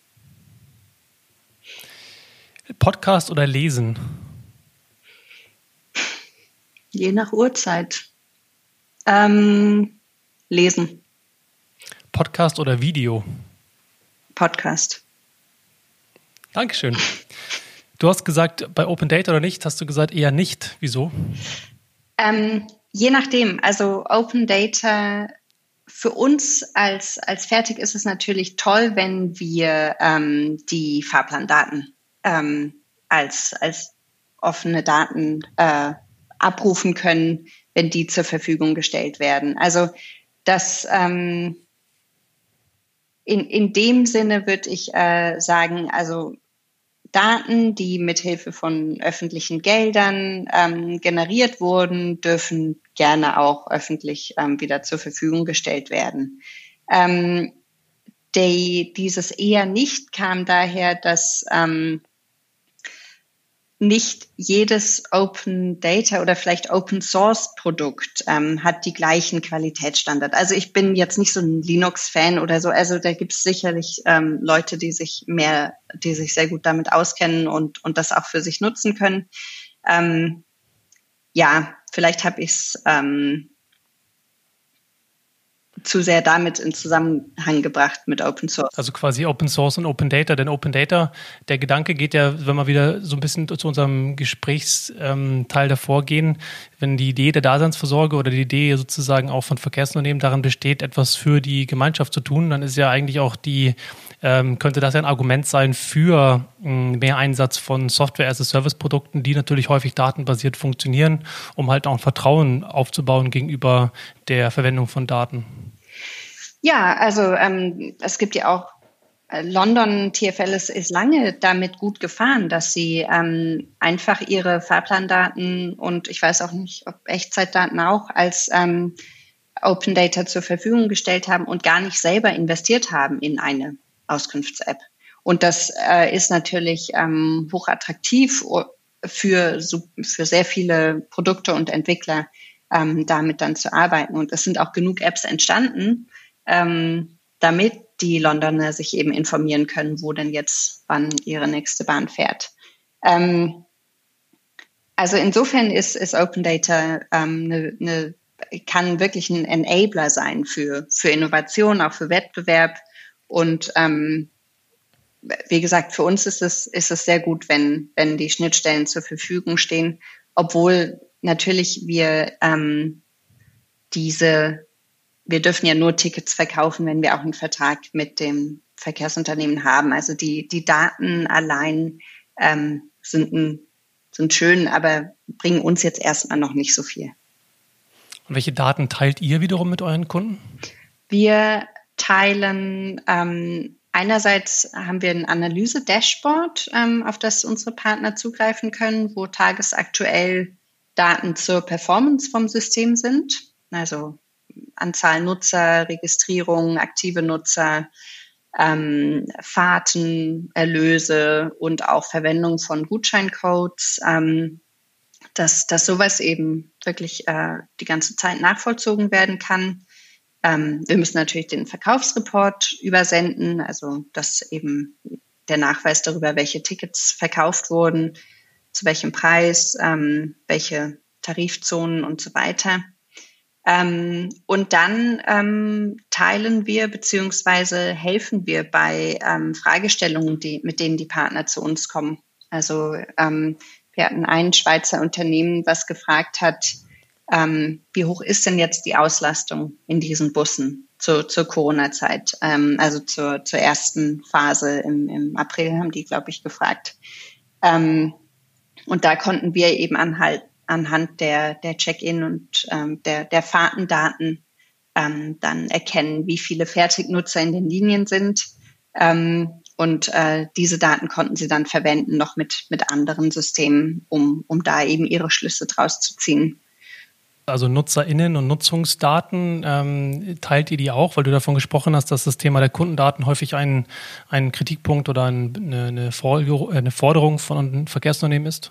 Podcast oder Lesen? Je nach Uhrzeit. Ähm, lesen. Podcast oder Video? Podcast. Dankeschön. Du hast gesagt, bei Open Data oder nicht, hast du gesagt eher nicht. Wieso? Ähm, je nachdem. Also Open Data für uns als, als fertig ist es natürlich toll, wenn wir ähm, die Fahrplandaten ähm, als, als offene Daten äh, abrufen können, wenn die zur Verfügung gestellt werden. Also das ähm, in, in dem Sinne würde ich äh, sagen, also Daten, die mithilfe von öffentlichen Geldern ähm, generiert wurden, dürfen gerne auch öffentlich ähm, wieder zur Verfügung gestellt werden. Ähm, die, dieses eher nicht kam daher, dass ähm, nicht jedes Open Data oder vielleicht Open Source Produkt ähm, hat die gleichen Qualitätsstandards. Also ich bin jetzt nicht so ein Linux-Fan oder so. Also da gibt es sicherlich ähm, Leute, die sich mehr, die sich sehr gut damit auskennen und, und das auch für sich nutzen können. Ähm, ja, vielleicht habe ich es ähm, zu sehr damit in Zusammenhang gebracht mit Open Source. Also quasi Open Source und Open Data. Denn Open Data, der Gedanke geht ja, wenn wir wieder so ein bisschen zu unserem Gesprächsteil davor gehen, wenn die Idee der Daseinsvorsorge oder die Idee sozusagen auch von Verkehrsunternehmen darin besteht, etwas für die Gemeinschaft zu tun, dann ist ja eigentlich auch die, ähm, könnte das ja ein Argument sein für ähm, mehr Einsatz von Software-as-a-Service-Produkten, die natürlich häufig datenbasiert funktionieren, um halt auch Vertrauen aufzubauen gegenüber der Verwendung von Daten. Ja, also ähm, es gibt ja auch äh, London TFL ist, ist lange damit gut gefahren, dass sie ähm, einfach ihre Fahrplandaten und ich weiß auch nicht, ob Echtzeitdaten auch als ähm, Open Data zur Verfügung gestellt haben und gar nicht selber investiert haben in eine Auskunfts-App. Und das äh, ist natürlich ähm, hochattraktiv für, für sehr viele Produkte und Entwickler, ähm, damit dann zu arbeiten. Und es sind auch genug Apps entstanden, ähm, damit die Londoner sich eben informieren können, wo denn jetzt wann ihre nächste Bahn fährt. Ähm, also insofern ist, ist Open Data ähm, ne, ne, kann wirklich ein Enabler sein für, für Innovation, auch für Wettbewerb. Und ähm, wie gesagt, für uns ist es, ist es sehr gut, wenn, wenn die Schnittstellen zur Verfügung stehen, obwohl natürlich wir ähm, diese wir dürfen ja nur Tickets verkaufen, wenn wir auch einen Vertrag mit dem Verkehrsunternehmen haben. Also die, die Daten allein ähm, sind, ein, sind schön, aber bringen uns jetzt erstmal noch nicht so viel. Und welche Daten teilt ihr wiederum mit euren Kunden? Wir teilen ähm, einerseits haben wir ein Analyse-Dashboard, ähm, auf das unsere Partner zugreifen können, wo tagesaktuell Daten zur Performance vom System sind. Also Anzahl Nutzer, Registrierung, aktive Nutzer, ähm, Fahrten, Erlöse und auch Verwendung von Gutscheincodes, ähm, dass, dass sowas eben wirklich äh, die ganze Zeit nachvollzogen werden kann. Ähm, wir müssen natürlich den Verkaufsreport übersenden, also dass eben der Nachweis darüber, welche Tickets verkauft wurden, zu welchem Preis, ähm, welche Tarifzonen und so weiter. Ähm, und dann ähm, teilen wir beziehungsweise helfen wir bei ähm, Fragestellungen, die, mit denen die Partner zu uns kommen. Also ähm, wir hatten ein Schweizer Unternehmen, was gefragt hat, ähm, wie hoch ist denn jetzt die Auslastung in diesen Bussen zu, zur Corona-Zeit? Ähm, also zur, zur ersten Phase im, im April haben die, glaube ich, gefragt. Und da konnten wir eben anhalten anhand der, der Check-in und ähm, der, der Fahrtendaten ähm, dann erkennen, wie viele Fertignutzer in den Linien sind. Ähm, Und äh, diese Daten konnten sie dann verwenden, noch mit, mit anderen Systemen, um, um da eben ihre Schlüsse draus zu ziehen. Also NutzerInnen und Nutzungsdaten, ähm, teilt ihr die auch, weil du davon gesprochen hast, dass das Thema der Kundendaten häufig ein, ein Kritikpunkt oder ein, eine, eine, Forderung von Verkehrsunternehmen ist?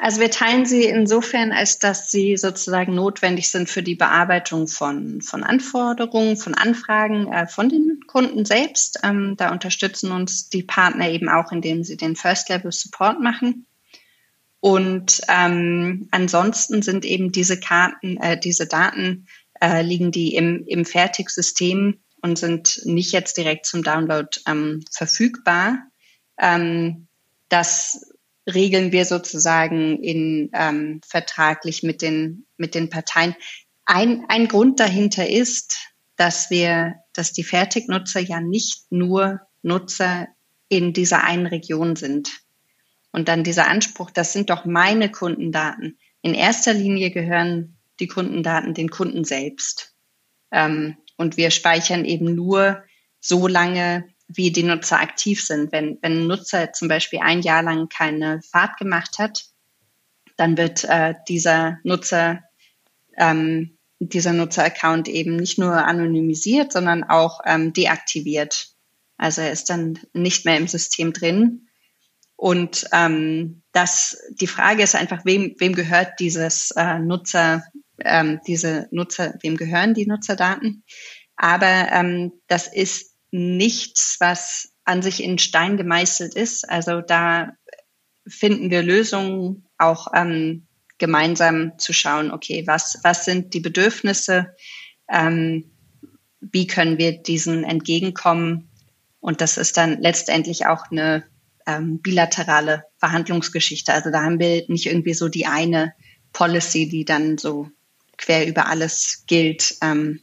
Also wir teilen sie insofern, als dass sie sozusagen notwendig sind für die Bearbeitung von, von Anforderungen, von Anfragen äh, von den Kunden selbst. Ähm, da unterstützen uns die Partner eben auch, indem sie den First-Level-Support machen. Und ähm, ansonsten sind eben diese Karten, äh, diese Daten äh, liegen die im, im Fertigsystem und sind nicht jetzt direkt zum Download ähm, verfügbar. Ähm, das regeln wir sozusagen in ähm, vertraglich mit den mit den Parteien. Ein, ein Grund dahinter ist, dass wir, dass die Fertignutzer ja nicht nur Nutzer in dieser einen Region sind. Und dann dieser Anspruch, das sind doch meine Kundendaten. In erster Linie gehören die Kundendaten den Kunden selbst. Ähm, und wir speichern eben nur so lange wie die Nutzer aktiv sind. Wenn, wenn ein Nutzer zum Beispiel ein Jahr lang keine Fahrt gemacht hat, dann wird äh, dieser Nutzer, ähm, dieser Nutzer-Account eben nicht nur anonymisiert, sondern auch ähm, deaktiviert. Also er ist dann nicht mehr im System drin. Und ähm, das, die Frage ist einfach, wem, wem gehört dieses äh, Nutzer, ähm, diese Nutzer, wem gehören die Nutzerdaten? Aber ähm, das ist nichts, was an sich in Stein gemeißelt ist. Also da finden wir Lösungen, auch ähm, gemeinsam zu schauen, okay, was, was sind die Bedürfnisse, ähm, wie können wir diesen entgegenkommen. Und das ist dann letztendlich auch eine ähm, bilaterale Verhandlungsgeschichte. Also da haben wir nicht irgendwie so die eine Policy, die dann so quer über alles gilt. Ähm,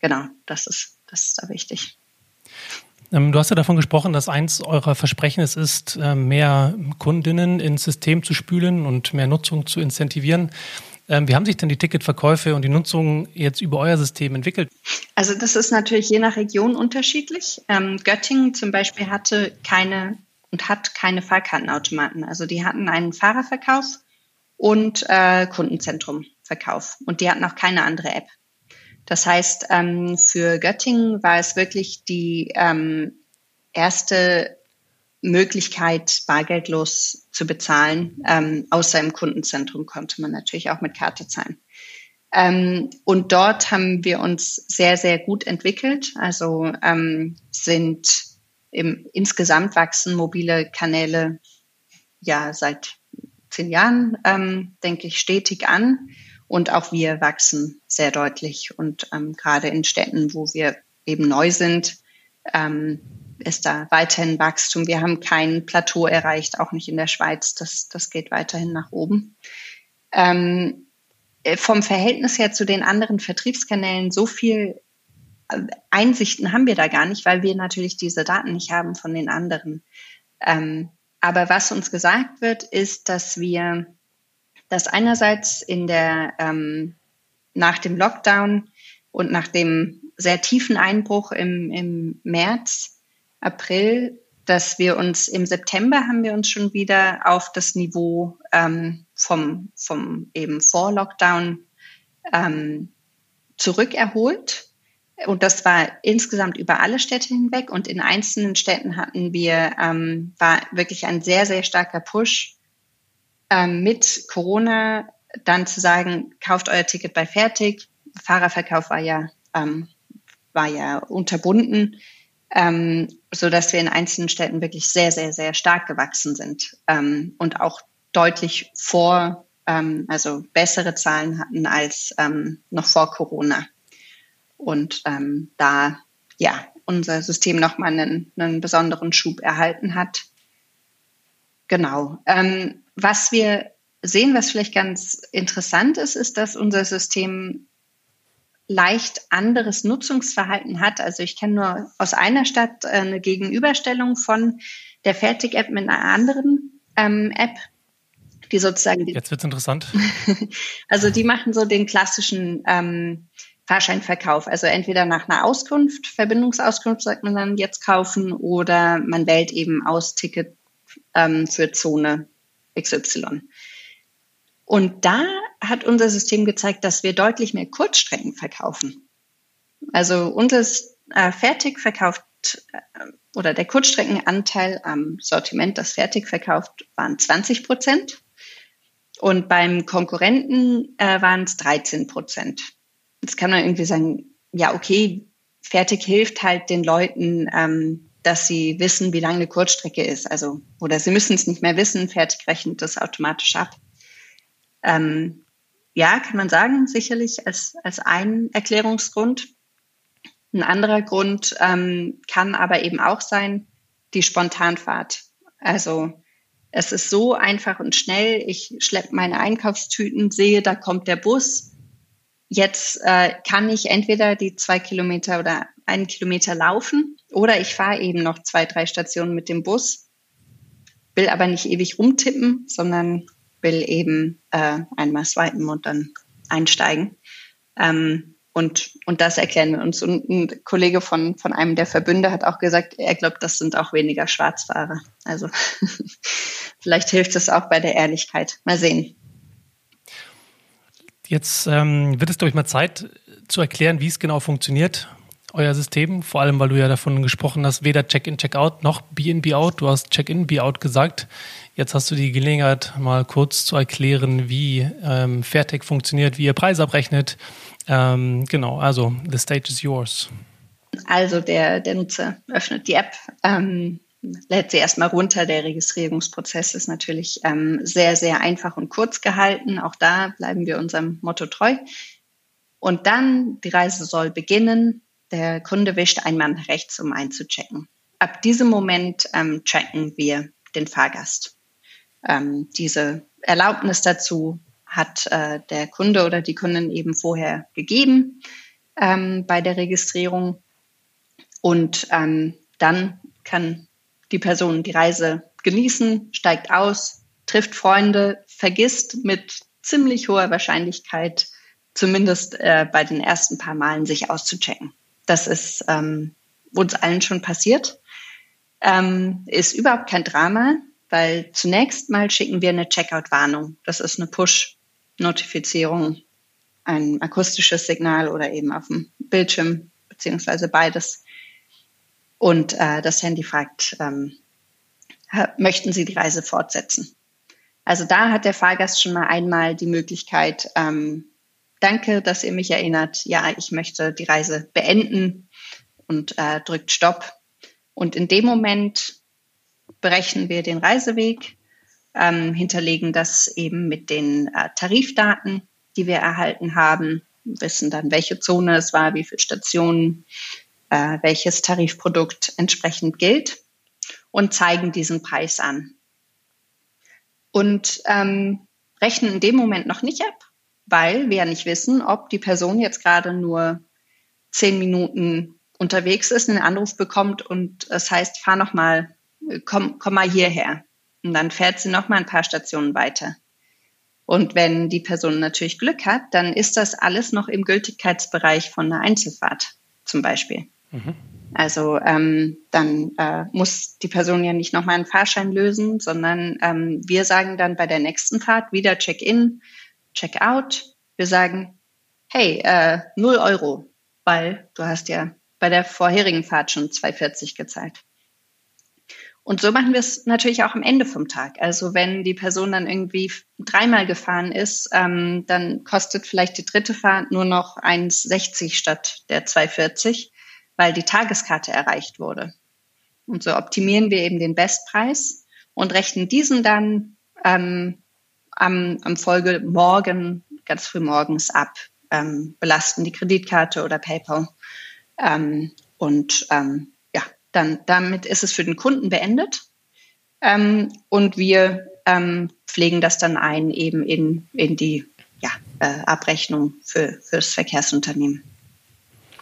genau, das ist, das ist da wichtig. Ähm, du hast ja davon gesprochen, dass eins eurer Versprechen es ist, ähm, mehr Kundinnen ins System zu spülen und mehr Nutzung zu incentivieren. Ähm, wie haben sich denn die Ticketverkäufe und die Nutzung jetzt über euer System entwickelt? Also das ist natürlich je nach Region unterschiedlich. Göttingen zum Beispiel hatte keine und hat keine Fahrkartenautomaten. Also die hatten einen Fahrerverkauf und äh, Kundenzentrumverkauf und die hatten auch keine andere App. Das heißt, ähm, für Göttingen war es wirklich die ähm, erste Möglichkeit, bargeldlos zu bezahlen. Ähm, außer im Kundenzentrum konnte man natürlich auch mit Karte zahlen. Ähm, und dort haben wir uns sehr, sehr gut entwickelt. Also ähm, sind im, insgesamt wachsen mobile Kanäle ja seit zehn Jahren, ähm, denke ich, stetig an. Und auch wir wachsen sehr deutlich. Und ähm, gerade in Städten, wo wir eben neu sind, ähm, ist da weiterhin Wachstum. Wir haben kein Plateau erreicht, auch nicht in der Schweiz. Das, das geht weiterhin nach oben. Ähm, äh, vom Verhältnis her zu den anderen Vertriebskanälen, so viel äh, Einsichten haben wir da gar nicht, weil wir natürlich diese Daten nicht haben von den anderen. Ähm, aber was uns gesagt wird, ist, dass wir dass einerseits in der ähm, nach dem Lockdown und nach dem sehr tiefen Einbruch im, im März, April, dass wir uns im September haben wir uns schon wieder auf das Niveau ähm, vom, vom eben vor Lockdown ähm, zurückerholt. Und das war insgesamt über alle Städte hinweg. Und in einzelnen Städten hatten wir, ähm, war wirklich ein sehr, sehr starker Push ähm, mit Corona dann zu sagen, kauft euer Ticket bei Fertig. Fahrerverkauf war ja, ähm, war ja unterbunden, ähm, so dass wir in einzelnen Städten wirklich sehr, sehr, sehr stark gewachsen sind ähm, und auch deutlich vor, ähm, also bessere Zahlen hatten als ähm, noch vor Corona. Und ähm, da ja unser System nochmal einen, einen besonderen Schub erhalten hat. Genau. Ähm, was wir sehen, was vielleicht ganz interessant ist, ist, dass unser System leicht anderes Nutzungsverhalten hat. Also ich kenne nur aus einer Stadt äh, eine Gegenüberstellung von der Fertig-App mit einer anderen ähm, App, die sozusagen. Jetzt wird's interessant. also die machen so den klassischen ähm, Fahrscheinverkauf. Also entweder nach einer Auskunft, Verbindungsauskunft sagt man dann jetzt kaufen oder man wählt eben aus Ticket ähm, für Zone XY. Und da hat unser System gezeigt, dass wir deutlich mehr Kurzstrecken verkaufen. Also unser äh, Fertig verkauft äh, oder der Kurzstreckenanteil am Sortiment, das Fertig verkauft, waren 20 Prozent. Und beim Konkurrenten äh, waren es 13 Prozent. Jetzt kann man irgendwie sagen, ja, okay, Fertig hilft halt den Leuten, ähm, dass sie wissen, wie lang eine Kurzstrecke ist. Also, oder sie müssen es nicht mehr wissen, Fertig rechnet das automatisch ab. Ähm, ja, kann man sagen, sicherlich als, als ein Erklärungsgrund. Ein anderer Grund ähm, kann aber eben auch sein, die Spontanfahrt. Also es ist so einfach und schnell. Ich schleppe meine Einkaufstüten, sehe, da kommt der Bus. Jetzt äh, kann ich entweder die zwei Kilometer oder einen Kilometer laufen oder ich fahre eben noch zwei, drei Stationen mit dem Bus, will aber nicht ewig rumtippen, sondern will eben äh, einmal swipen und dann einsteigen. Ähm, und, und das erklären wir uns. Und ein Kollege von, von einem der Verbünde hat auch gesagt, er glaubt, das sind auch weniger Schwarzfahrer. Also vielleicht hilft es auch bei der Ehrlichkeit. Mal sehen. Jetzt ähm, wird es, glaube ich, mal Zeit zu erklären, wie es genau funktioniert, euer System. Vor allem, weil du ja davon gesprochen hast, weder Check-in, Check-out noch Be-in, Be-out. Du hast Check-in, Be-out gesagt. Jetzt hast du die Gelegenheit, mal kurz zu erklären, wie ähm, Fairtech funktioniert, wie ihr Preise abrechnet, ähm, genau, also the stage is yours. Also der, der Nutzer öffnet die App, ähm, lädt sie erstmal runter. Der Registrierungsprozess ist natürlich ähm, sehr, sehr einfach und kurz gehalten. Auch da bleiben wir unserem Motto treu. Und dann, die Reise soll beginnen. Der Kunde wischt einmal rechts, um einzuchecken. Ab diesem Moment ähm, checken wir den Fahrgast. Ähm, diese Erlaubnis dazu hat äh, der Kunde oder die Kundin eben vorher gegeben ähm, bei der Registrierung. Und ähm, dann kann die Person die Reise genießen, steigt aus, trifft Freunde, vergisst mit ziemlich hoher Wahrscheinlichkeit, zumindest äh, bei den ersten paar Malen, sich auszuchecken. Das ist ähm, uns allen schon passiert. Ähm, ist überhaupt kein Drama, weil zunächst mal schicken wir eine Checkout-Warnung. Das ist eine Push Notifizierung, ein akustisches Signal oder eben auf dem Bildschirm, beziehungsweise beides. Und äh, das Handy fragt, ähm, möchten Sie die Reise fortsetzen? Also da hat der Fahrgast schon mal einmal die Möglichkeit, ähm, danke, dass ihr mich erinnert. Ja, ich möchte die Reise beenden und äh, drückt Stopp. Und in dem Moment berechnen wir den Reiseweg ähm, hinterlegen das eben mit den äh, Tarifdaten, die wir erhalten haben, wissen dann, welche Zone es war, wie viele Stationen, äh, welches Tarifprodukt entsprechend gilt und zeigen diesen Preis an. Und ähm, rechnen in dem Moment noch nicht ab, weil wir ja nicht wissen, ob die Person jetzt gerade nur zehn Minuten unterwegs ist, einen Anruf bekommt und es heißt, fahr noch mal, komm, komm mal hierher. Und dann fährt sie noch mal ein paar Stationen weiter. Und wenn die Person natürlich Glück hat, dann ist das alles noch im Gültigkeitsbereich von einer Einzelfahrt zum Beispiel. Mhm. Also ähm, dann äh, muss die Person ja nicht nochmal einen Fahrschein lösen, sondern ähm, wir sagen dann bei der nächsten Fahrt wieder Check-in, Check-out. Wir sagen, hey, äh, 0 Euro, weil du hast ja bei der vorherigen Fahrt schon 2,40 gezahlt. Und so machen wir es natürlich auch am Ende vom Tag. Also wenn die Person dann irgendwie dreimal gefahren ist, ähm, dann kostet vielleicht die dritte Fahrt nur noch 1,60 statt der 2,40, weil die Tageskarte erreicht wurde. Und so optimieren wir eben den Bestpreis und rechnen diesen dann ähm, am, am Folge morgen, ganz früh morgens ab, ähm, belasten die Kreditkarte oder PayPal. Ähm, und ähm, dann damit ist es für den Kunden beendet. Ähm, und wir ähm, pflegen das dann ein eben in, in die ja, äh, Abrechnung für, für das Verkehrsunternehmen.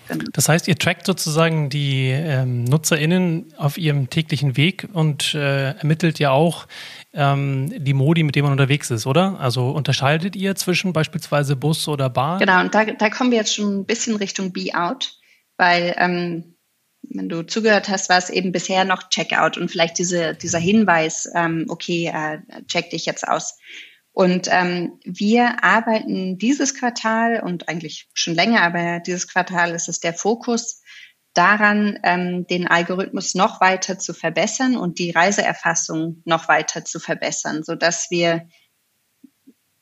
Genau. Das heißt, ihr trackt sozusagen die ähm, NutzerInnen auf ihrem täglichen Weg und äh, ermittelt ja auch ähm, die Modi, mit denen man unterwegs ist, oder? Also unterscheidet ihr zwischen beispielsweise Bus oder Bahn? Genau, und da, da kommen wir jetzt schon ein bisschen Richtung Be-Out, weil ähm, wenn du zugehört hast, war es eben bisher noch Checkout und vielleicht diese, dieser Hinweis, ähm, okay, äh, check dich jetzt aus. Und ähm, wir arbeiten dieses Quartal und eigentlich schon länger, aber dieses Quartal ist es der Fokus daran, ähm, den Algorithmus noch weiter zu verbessern und die Reiseerfassung noch weiter zu verbessern, so dass wir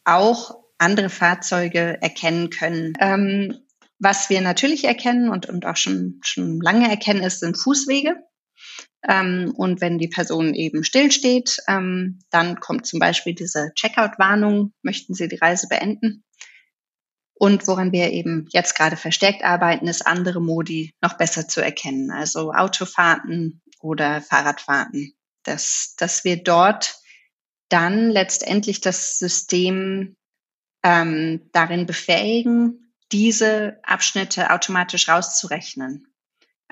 auch andere Fahrzeuge erkennen können. Ähm, was wir natürlich erkennen und, und auch schon, schon lange erkennen, ist, sind Fußwege. Ähm, und wenn die Person eben stillsteht, ähm, dann kommt zum Beispiel diese Checkout-Warnung, möchten Sie die Reise beenden? Und woran wir eben jetzt gerade verstärkt arbeiten, ist andere Modi noch besser zu erkennen, also Autofahrten oder Fahrradfahrten, dass, dass wir dort dann letztendlich das System ähm, darin befähigen, diese Abschnitte automatisch rauszurechnen.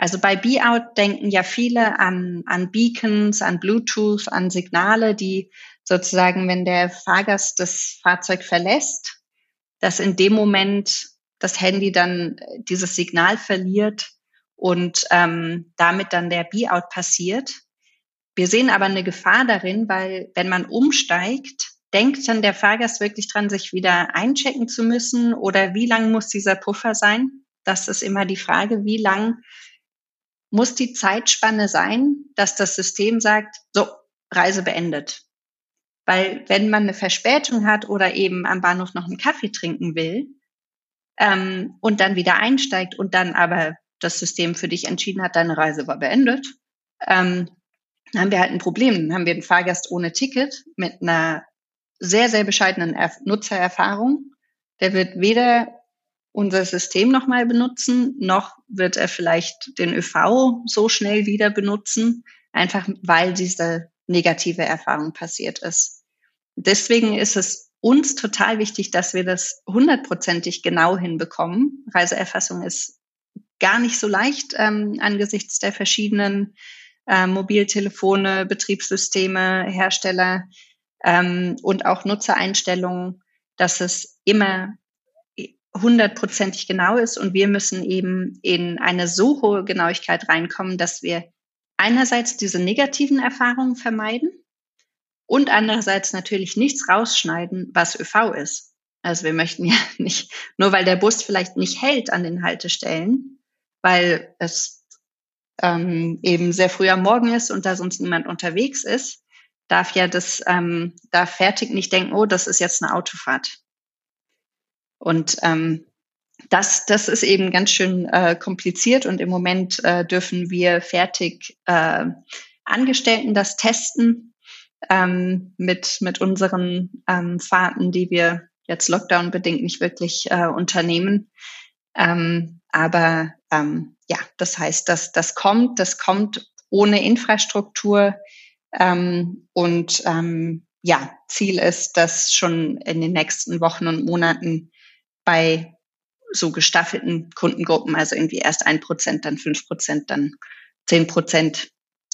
Also bei Be-Out denken ja viele an, an Beacons, an Bluetooth, an Signale, die sozusagen, wenn der Fahrgast das Fahrzeug verlässt, dass in dem Moment das Handy dann dieses Signal verliert und ähm, damit dann der Be-Out passiert. Wir sehen aber eine Gefahr darin, weil wenn man umsteigt, denkt dann der Fahrgast wirklich dran, sich wieder einchecken zu müssen oder wie lang muss dieser Puffer sein? Das ist immer die Frage, wie lang muss die Zeitspanne sein, dass das System sagt, so, Reise beendet. Weil wenn man eine Verspätung hat oder eben am Bahnhof noch einen Kaffee trinken will ähm, und dann wieder einsteigt und dann aber das System für dich entschieden hat, deine Reise war beendet, ähm, dann haben wir halt ein Problem. Dann haben wir einen Fahrgast ohne Ticket mit einer sehr, sehr bescheidenen Nutzererfahrung. Der wird weder unser System nochmal benutzen, noch wird er vielleicht den ÖV so schnell wieder benutzen, einfach weil diese negative Erfahrung passiert ist. Deswegen ist es uns total wichtig, dass wir das hundertprozentig genau hinbekommen. Reiseerfassung ist gar nicht so leicht ähm, angesichts der verschiedenen äh, Mobiltelefone, Betriebssysteme, Hersteller ähm, und auch Nutzereinstellungen, dass es immer hundertprozentig genau ist und wir müssen eben in eine so hohe Genauigkeit reinkommen, dass wir einerseits diese negativen Erfahrungen vermeiden und andererseits natürlich nichts rausschneiden, was ÖV ist. Also wir möchten ja nicht, nur weil der Bus vielleicht nicht hält an den Haltestellen, weil es ähm, eben sehr früh am Morgen ist und da sonst niemand unterwegs ist, darf ja das, ähm, darf fertig nicht denken, oh, das ist jetzt eine Autofahrt. Und ähm, das, das ist eben ganz schön äh, kompliziert und im Moment äh, dürfen wir fertig äh, Angestellten das testen ähm, mit, mit unseren ähm, Fahrten, die wir jetzt Lockdown-bedingt nicht wirklich äh, unternehmen. Ähm, aber ähm, ja, das heißt, dass das kommt, das kommt ohne Infrastruktur ähm, und ähm, ja, Ziel ist, dass schon in den nächsten Wochen und Monaten bei so gestaffelten Kundengruppen, also irgendwie erst ein Prozent, dann fünf Prozent, dann zehn Prozent,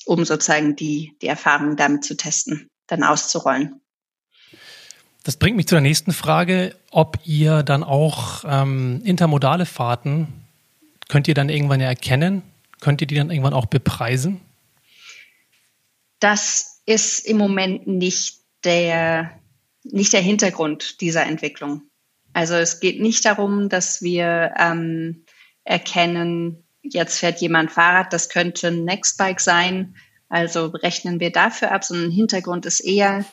um sozusagen die, die Erfahrung damit zu testen, dann auszurollen. Das bringt mich zu der nächsten Frage, ob ihr dann auch ähm, intermodale Fahrten, könnt ihr dann irgendwann ja erkennen? Könnt ihr die dann irgendwann auch bepreisen? Das ist im Moment nicht der, nicht der Hintergrund dieser Entwicklung. Also es geht nicht darum, dass wir ähm, erkennen, jetzt fährt jemand Fahrrad, das könnte ein Nextbike sein, also rechnen wir dafür ab, sondern Hintergrund ist eher,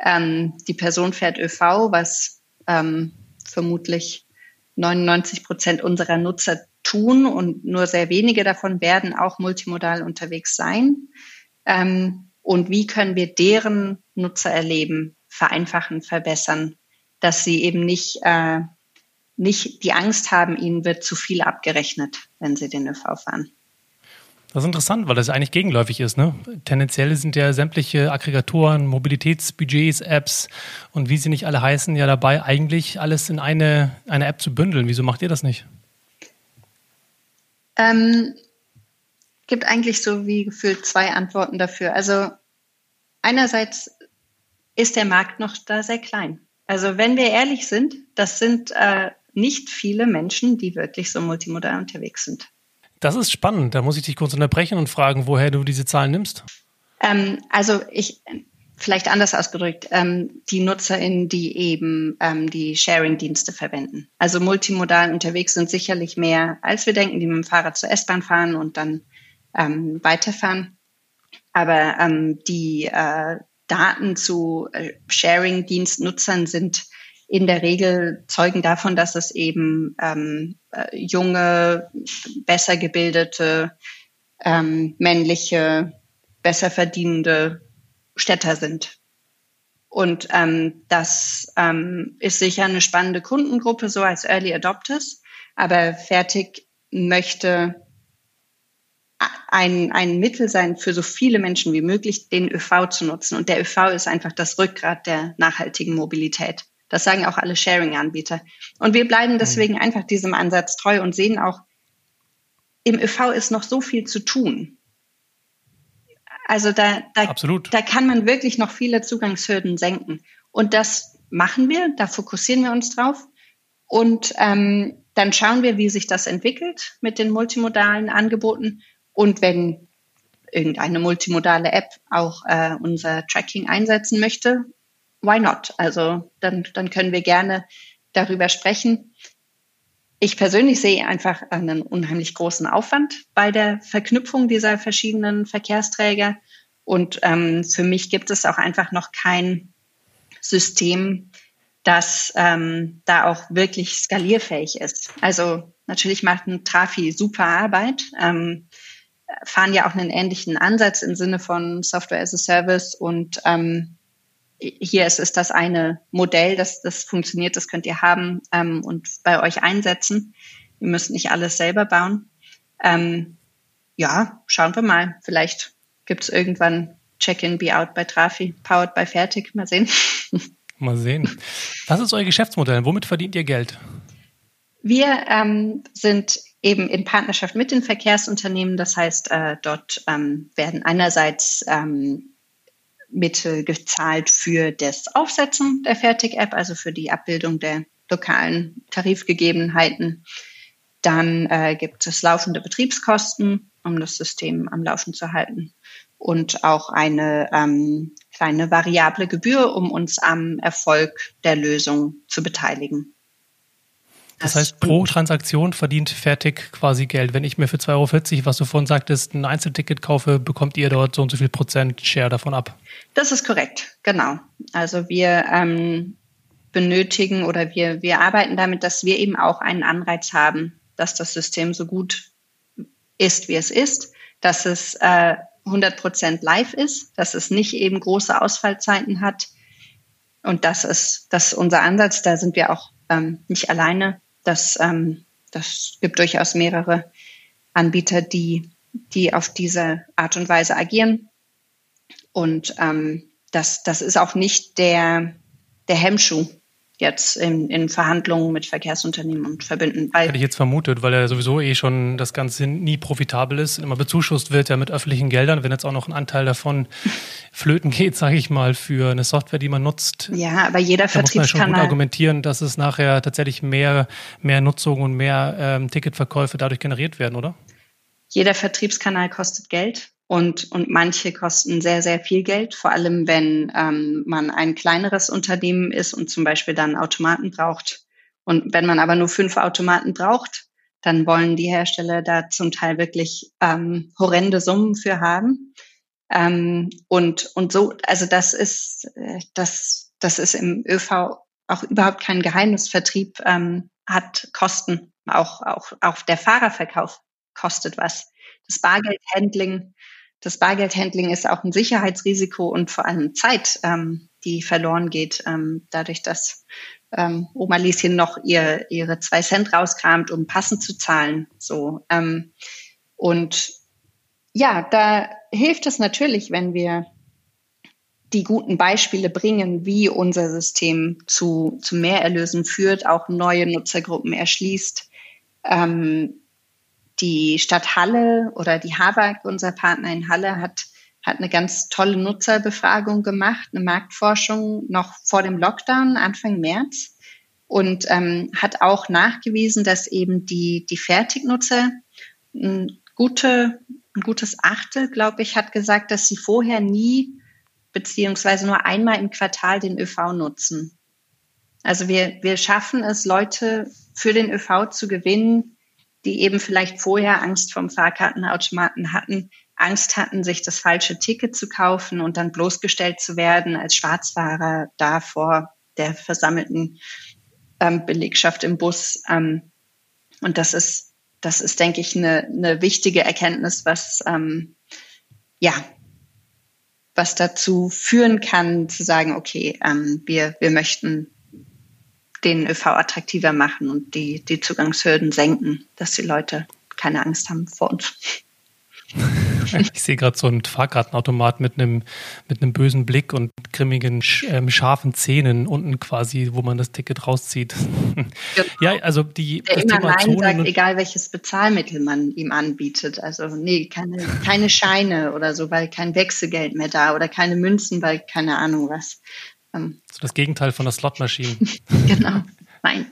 ähm, die Person fährt ÖV, was ähm, vermutlich 99 Prozent unserer Nutzer tun und nur sehr wenige davon werden auch multimodal unterwegs sein. Ähm, und wie können wir deren Nutzererleben vereinfachen, verbessern dass sie eben nicht, äh, nicht die Angst haben, ihnen wird zu viel abgerechnet, wenn sie den ÖV fahren. Das ist interessant, weil das eigentlich gegenläufig ist. Ne? Tendenziell sind ja sämtliche Aggregatoren, Mobilitätsbudgets, Apps und wie sie nicht alle heißen, ja dabei, eigentlich alles in eine, eine App zu bündeln. Wieso macht ihr das nicht? Ähm, gibt eigentlich so wie gefühlt zwei Antworten dafür. Also einerseits ist der Markt noch da sehr klein. Also wenn wir ehrlich sind, das sind äh, nicht viele Menschen, die wirklich so multimodal unterwegs sind. Das ist spannend. Da muss ich dich kurz unterbrechen und fragen, woher du diese Zahlen nimmst. Ähm, also ich, vielleicht anders ausgedrückt, ähm, die NutzerInnen, die eben ähm, die Sharing-Dienste verwenden. Also multimodal unterwegs sind sicherlich mehr, als wir denken, die mit dem Fahrrad zur S-Bahn fahren und dann ähm, weiterfahren. Aber ähm, die äh, Daten zu äh, Sharing-Dienstnutzern sind in der Regel zeugen davon, dass es eben ähm, äh, junge, besser gebildete, ähm, männliche, besser verdienende Städter sind. Und ähm, das ähm, ist sicher eine spannende Kundengruppe, so als Early Adopters. Aber Fertig möchte ein, ein Mittel sein, für so viele Menschen wie möglich den ÖV zu nutzen. Und der ÖV ist einfach das Rückgrat der nachhaltigen Mobilität. Das sagen auch alle Sharing-Anbieter. Und wir bleiben mhm. deswegen einfach diesem Ansatz treu und sehen auch, im ÖV ist noch so viel zu tun. Also da, da, Absolut. da kann man wirklich noch viele Zugangshürden senken. Und das machen wir, da fokussieren wir uns drauf. Und ähm, dann schauen wir, wie sich das entwickelt mit den multimodalen Angeboten. Und wenn irgendeine multimodale App auch äh, unser Tracking einsetzen möchte, why not? Also dann, dann können wir gerne darüber sprechen. Ich persönlich sehe einfach einen unheimlich großen Aufwand bei der Verknüpfung dieser verschiedenen Verkehrsträger. Und ähm, für mich gibt es auch einfach noch kein System, das ähm, da auch wirklich skalierfähig ist. Also natürlich macht ein Trafi super Arbeit, ähm, fahren ja auch einen ähnlichen Ansatz im Sinne von Software as a Service und ähm, hier ist es das eine Modell, das, das funktioniert, das könnt ihr haben ähm, und bei euch einsetzen. Ihr müsst nicht alles selber bauen. Ähm, ja, schauen wir mal. Vielleicht gibt es irgendwann Check-in, Be Out bei Trafi, powered by Fertig. Mal sehen. Mal sehen. Was ist euer Geschäftsmodell? Womit verdient ihr Geld? Wir ähm, sind eben in Partnerschaft mit den Verkehrsunternehmen. Das heißt, äh, dort ähm, werden einerseits ähm, Mittel gezahlt für das Aufsetzen der Fertig-App, also für die Abbildung der lokalen Tarifgegebenheiten. Dann äh, gibt es laufende Betriebskosten, um das System am Laufen zu halten. Und auch eine ähm, kleine variable Gebühr, um uns am Erfolg der Lösung zu beteiligen. Das heißt, pro Transaktion verdient Fertig quasi Geld. Wenn ich mir für 2,40 Euro, was du vorhin sagtest, ein Einzelticket kaufe, bekommt ihr dort so und so viel Prozent Share davon ab. Das ist korrekt, genau. Also wir ähm, benötigen oder wir, wir arbeiten damit, dass wir eben auch einen Anreiz haben, dass das System so gut ist, wie es ist, dass es äh, 100 Prozent live ist, dass es nicht eben große Ausfallzeiten hat. Und das ist, das ist unser Ansatz. Da sind wir auch ähm, nicht alleine. Das, ähm, das gibt durchaus mehrere Anbieter, die, die auf diese Art und Weise agieren. Und ähm, das, das ist auch nicht der, der Hemmschuh jetzt in, in Verhandlungen mit Verkehrsunternehmen und Verbünden. Hätte ich jetzt vermutet, weil ja sowieso eh schon das Ganze nie profitabel ist, immer bezuschusst wird ja mit öffentlichen Geldern, wenn jetzt auch noch ein Anteil davon flöten geht, sage ich mal, für eine Software, die man nutzt. Ja, aber jeder da muss man schon gut argumentieren, dass es nachher tatsächlich mehr, mehr Nutzung und mehr ähm, Ticketverkäufe dadurch generiert werden, oder? Jeder Vertriebskanal kostet Geld und, und manche kosten sehr, sehr viel Geld, vor allem wenn ähm, man ein kleineres Unternehmen ist und zum Beispiel dann Automaten braucht. Und wenn man aber nur fünf Automaten braucht, dann wollen die Hersteller da zum Teil wirklich ähm, horrende Summen für haben. Ähm, und, und so, also das ist, äh, das, das ist im ÖV auch überhaupt kein Geheimnisvertrieb, ähm, hat Kosten. Auch, auch, auch der Fahrerverkauf kostet was. Das Bargeldhandling das Bargeldhandling ist auch ein Sicherheitsrisiko und vor allem Zeit, ähm, die verloren geht, ähm, dadurch, dass ähm, Oma Lieschen noch ihr, ihre zwei Cent rauskramt, um passend zu zahlen. So ähm, und ja, da hilft es natürlich, wenn wir die guten Beispiele bringen, wie unser System zu, zu Mehrerlösen führt, auch neue Nutzergruppen erschließt, ähm, die Stadt Halle oder die HABAG, unser Partner in Halle, hat, hat eine ganz tolle Nutzerbefragung gemacht, eine Marktforschung noch vor dem Lockdown, Anfang März. Und ähm, hat auch nachgewiesen, dass eben die, die Fertignutzer ein, gute, ein gutes Achtel, glaube ich, hat gesagt, dass sie vorher nie beziehungsweise nur einmal im Quartal den ÖV nutzen. Also wir, wir schaffen es, Leute für den ÖV zu gewinnen, die eben vielleicht vorher Angst vom Fahrkartenautomaten hatten, Angst hatten, sich das falsche Ticket zu kaufen und dann bloßgestellt zu werden als Schwarzfahrer da vor der versammelten ähm, Belegschaft im Bus. Ähm, und das ist, das ist, denke ich, eine, eine wichtige Erkenntnis, was ähm, ja, was dazu führen kann, zu sagen, okay, ähm, wir, wir möchten den ÖV attraktiver machen und die, die Zugangshürden senken, dass die Leute keine Angst haben vor uns. Ich sehe gerade so einen Fahrkartenautomat mit einem, mit einem bösen Blick und grimmigen, ähm, scharfen Zähnen unten quasi, wo man das Ticket rauszieht. Genau. Ja, also die. Der immer Nein sagt, egal welches Bezahlmittel man ihm anbietet. Also, nee, keine, keine Scheine oder so, weil kein Wechselgeld mehr da oder keine Münzen, weil keine Ahnung was. Ähm, so das Gegenteil von der Slotmaschine. genau. Nein.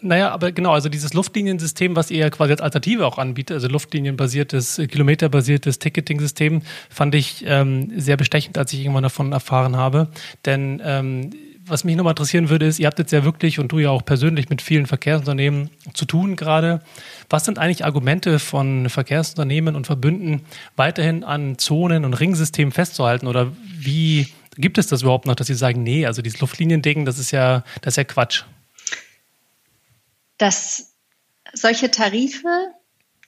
Naja, aber genau, also dieses Luftliniensystem, was ihr ja quasi als Alternative auch anbietet, also luftlinienbasiertes, äh, kilometerbasiertes Ticketing-System, fand ich ähm, sehr bestechend, als ich irgendwann davon erfahren habe. Denn ähm, was mich nochmal interessieren würde, ist, ihr habt jetzt ja wirklich und du ja auch persönlich mit vielen Verkehrsunternehmen zu tun gerade. Was sind eigentlich Argumente von Verkehrsunternehmen und Verbünden, weiterhin an Zonen und Ringsystemen festzuhalten? Oder wie gibt es das überhaupt noch, dass sie sagen, nee, also dieses Luftliniending, das ist ja, das ist ja Quatsch? Dass solche Tarife,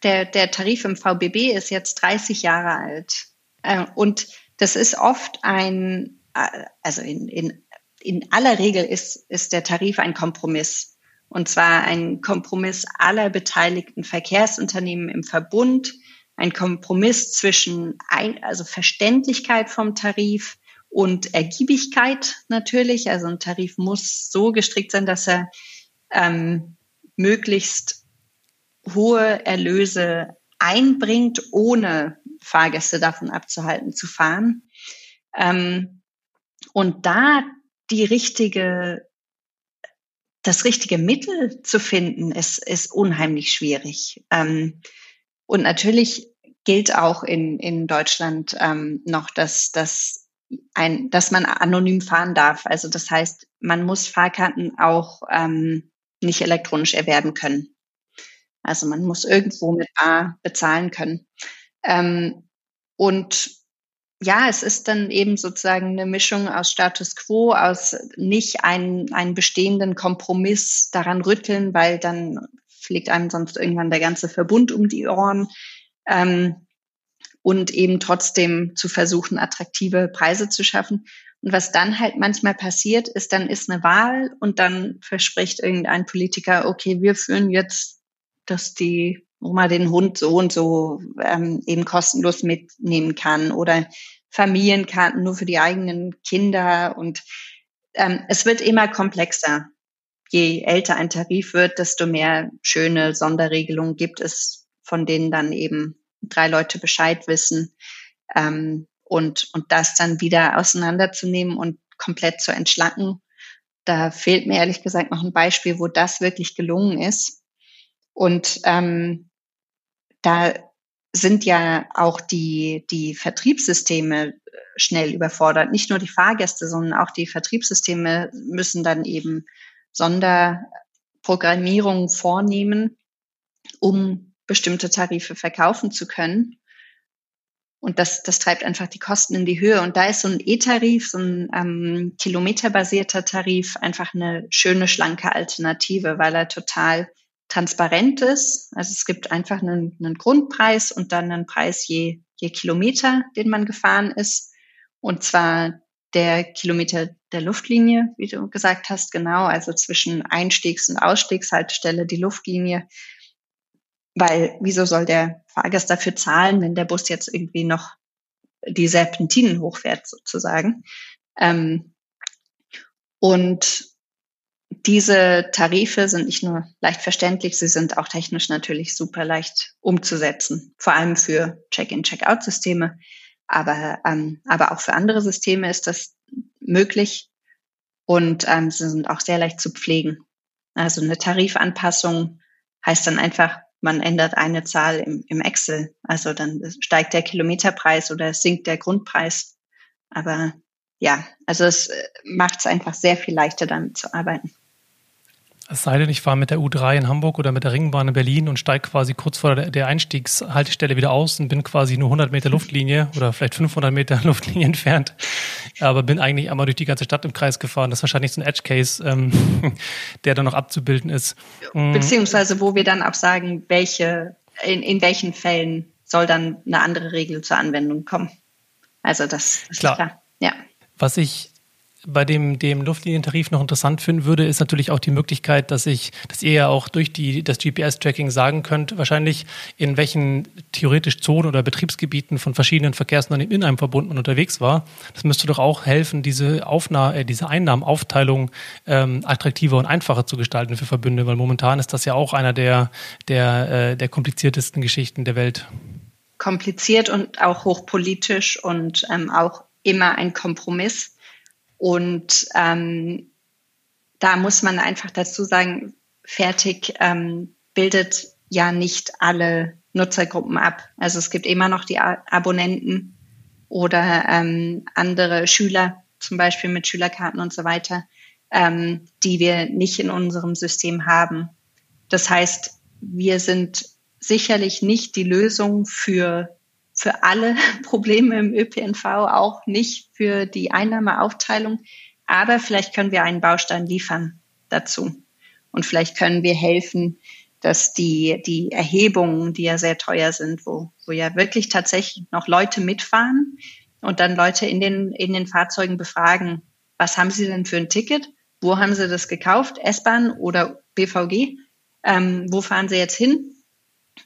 der, der Tarif im VBB ist jetzt 30 Jahre alt. Äh, und das ist oft ein, äh, also in, in, in aller Regel ist, ist der Tarif ein Kompromiss. Und zwar ein Kompromiss aller beteiligten Verkehrsunternehmen im Verbund, ein Kompromiss zwischen ein, also Verständlichkeit vom Tarif, und Ergiebigkeit natürlich. Also ein Tarif muss so gestrickt sein, dass er ähm, möglichst hohe Erlöse einbringt, ohne Fahrgäste davon abzuhalten zu fahren. Ähm, und da die richtige, das richtige Mittel zu finden, ist, ist unheimlich schwierig. Ähm, und natürlich gilt auch in, in Deutschland ähm, noch, dass, dass ein, dass man anonym fahren darf. Also das heißt, man muss Fahrkarten auch ähm, nicht elektronisch erwerben können. Also man muss irgendwo mit A bezahlen können. Ähm, und ja, es ist dann eben sozusagen eine Mischung aus Status quo, aus nicht einen, einen bestehenden Kompromiss daran rütteln, weil dann fliegt einem sonst irgendwann der ganze Verbund um die Ohren. Ähm, und eben trotzdem zu versuchen, attraktive Preise zu schaffen. Und was dann halt manchmal passiert, ist, dann ist eine Wahl und dann verspricht irgendein Politiker, okay, wir führen jetzt, dass die Oma den Hund so und so ähm, eben kostenlos mitnehmen kann oder Familienkarten nur für die eigenen Kinder. Und ähm, es wird immer komplexer. Je älter ein Tarif wird, desto mehr schöne Sonderregelungen gibt es, von denen dann eben drei Leute Bescheid wissen ähm, und, und das dann wieder auseinanderzunehmen und komplett zu entschlacken. Da fehlt mir ehrlich gesagt noch ein Beispiel, wo das wirklich gelungen ist. Und ähm, da sind ja auch die, die Vertriebssysteme schnell überfordert. Nicht nur die Fahrgäste, sondern auch die Vertriebssysteme müssen dann eben Sonderprogrammierungen vornehmen, um bestimmte Tarife verkaufen zu können. Und das, das treibt einfach die Kosten in die Höhe. Und da ist so ein E-Tarif, so ein ähm, kilometerbasierter Tarif einfach eine schöne, schlanke Alternative, weil er total transparent ist. Also es gibt einfach einen, einen Grundpreis und dann einen Preis je, je Kilometer, den man gefahren ist. Und zwar der Kilometer der Luftlinie, wie du gesagt hast, genau, also zwischen Einstiegs- und Ausstiegshaltestelle die Luftlinie weil wieso soll der Fahrgast dafür zahlen, wenn der Bus jetzt irgendwie noch die Serpentinen hochfährt sozusagen? Ähm, und diese Tarife sind nicht nur leicht verständlich, sie sind auch technisch natürlich super leicht umzusetzen, vor allem für Check-in, Check-out-Systeme, aber, ähm, aber auch für andere Systeme ist das möglich und ähm, sie sind auch sehr leicht zu pflegen. Also eine Tarifanpassung heißt dann einfach, man ändert eine Zahl im, im Excel. Also dann steigt der Kilometerpreis oder sinkt der Grundpreis. Aber ja, also es äh, macht es einfach sehr viel leichter, damit zu arbeiten. Es sei denn, ich fahre mit der U3 in Hamburg oder mit der Ringbahn in Berlin und steige quasi kurz vor der Einstiegshaltestelle wieder aus und bin quasi nur 100 Meter Luftlinie oder vielleicht 500 Meter Luftlinie entfernt. Aber bin eigentlich einmal durch die ganze Stadt im Kreis gefahren. Das ist wahrscheinlich so ein Edge Case, ähm, der dann noch abzubilden ist. Mhm. Beziehungsweise, wo wir dann auch sagen, welche, in, in welchen Fällen soll dann eine andere Regel zur Anwendung kommen. Also das, das klar. ist klar. Ja. Was ich bei dem, dem Luftlinientarif noch interessant finden würde, ist natürlich auch die Möglichkeit, dass ich, dass ihr ja auch durch die, das GPS-Tracking sagen könnt, wahrscheinlich in welchen theoretisch Zonen oder Betriebsgebieten von verschiedenen Verkehrsunternehmen in einem Verbund unterwegs war. Das müsste doch auch helfen, diese Aufnahme, äh, diese Einnahmenaufteilung ähm, attraktiver und einfacher zu gestalten für Verbünde, weil momentan ist das ja auch einer der, der, äh, der kompliziertesten Geschichten der Welt. Kompliziert und auch hochpolitisch und ähm, auch immer ein Kompromiss und ähm, da muss man einfach dazu sagen, fertig ähm, bildet ja nicht alle Nutzergruppen ab. Also es gibt immer noch die Abonnenten oder ähm, andere Schüler, zum Beispiel mit Schülerkarten und so weiter, ähm, die wir nicht in unserem System haben. Das heißt, wir sind sicherlich nicht die Lösung für für alle Probleme im ÖPNV, auch nicht für die Einnahmeaufteilung. Aber vielleicht können wir einen Baustein liefern dazu. Und vielleicht können wir helfen, dass die, die Erhebungen, die ja sehr teuer sind, wo, wo ja wirklich tatsächlich noch Leute mitfahren und dann Leute in den, in den Fahrzeugen befragen, was haben sie denn für ein Ticket? Wo haben sie das gekauft? S-Bahn oder BVG? Ähm, wo fahren sie jetzt hin?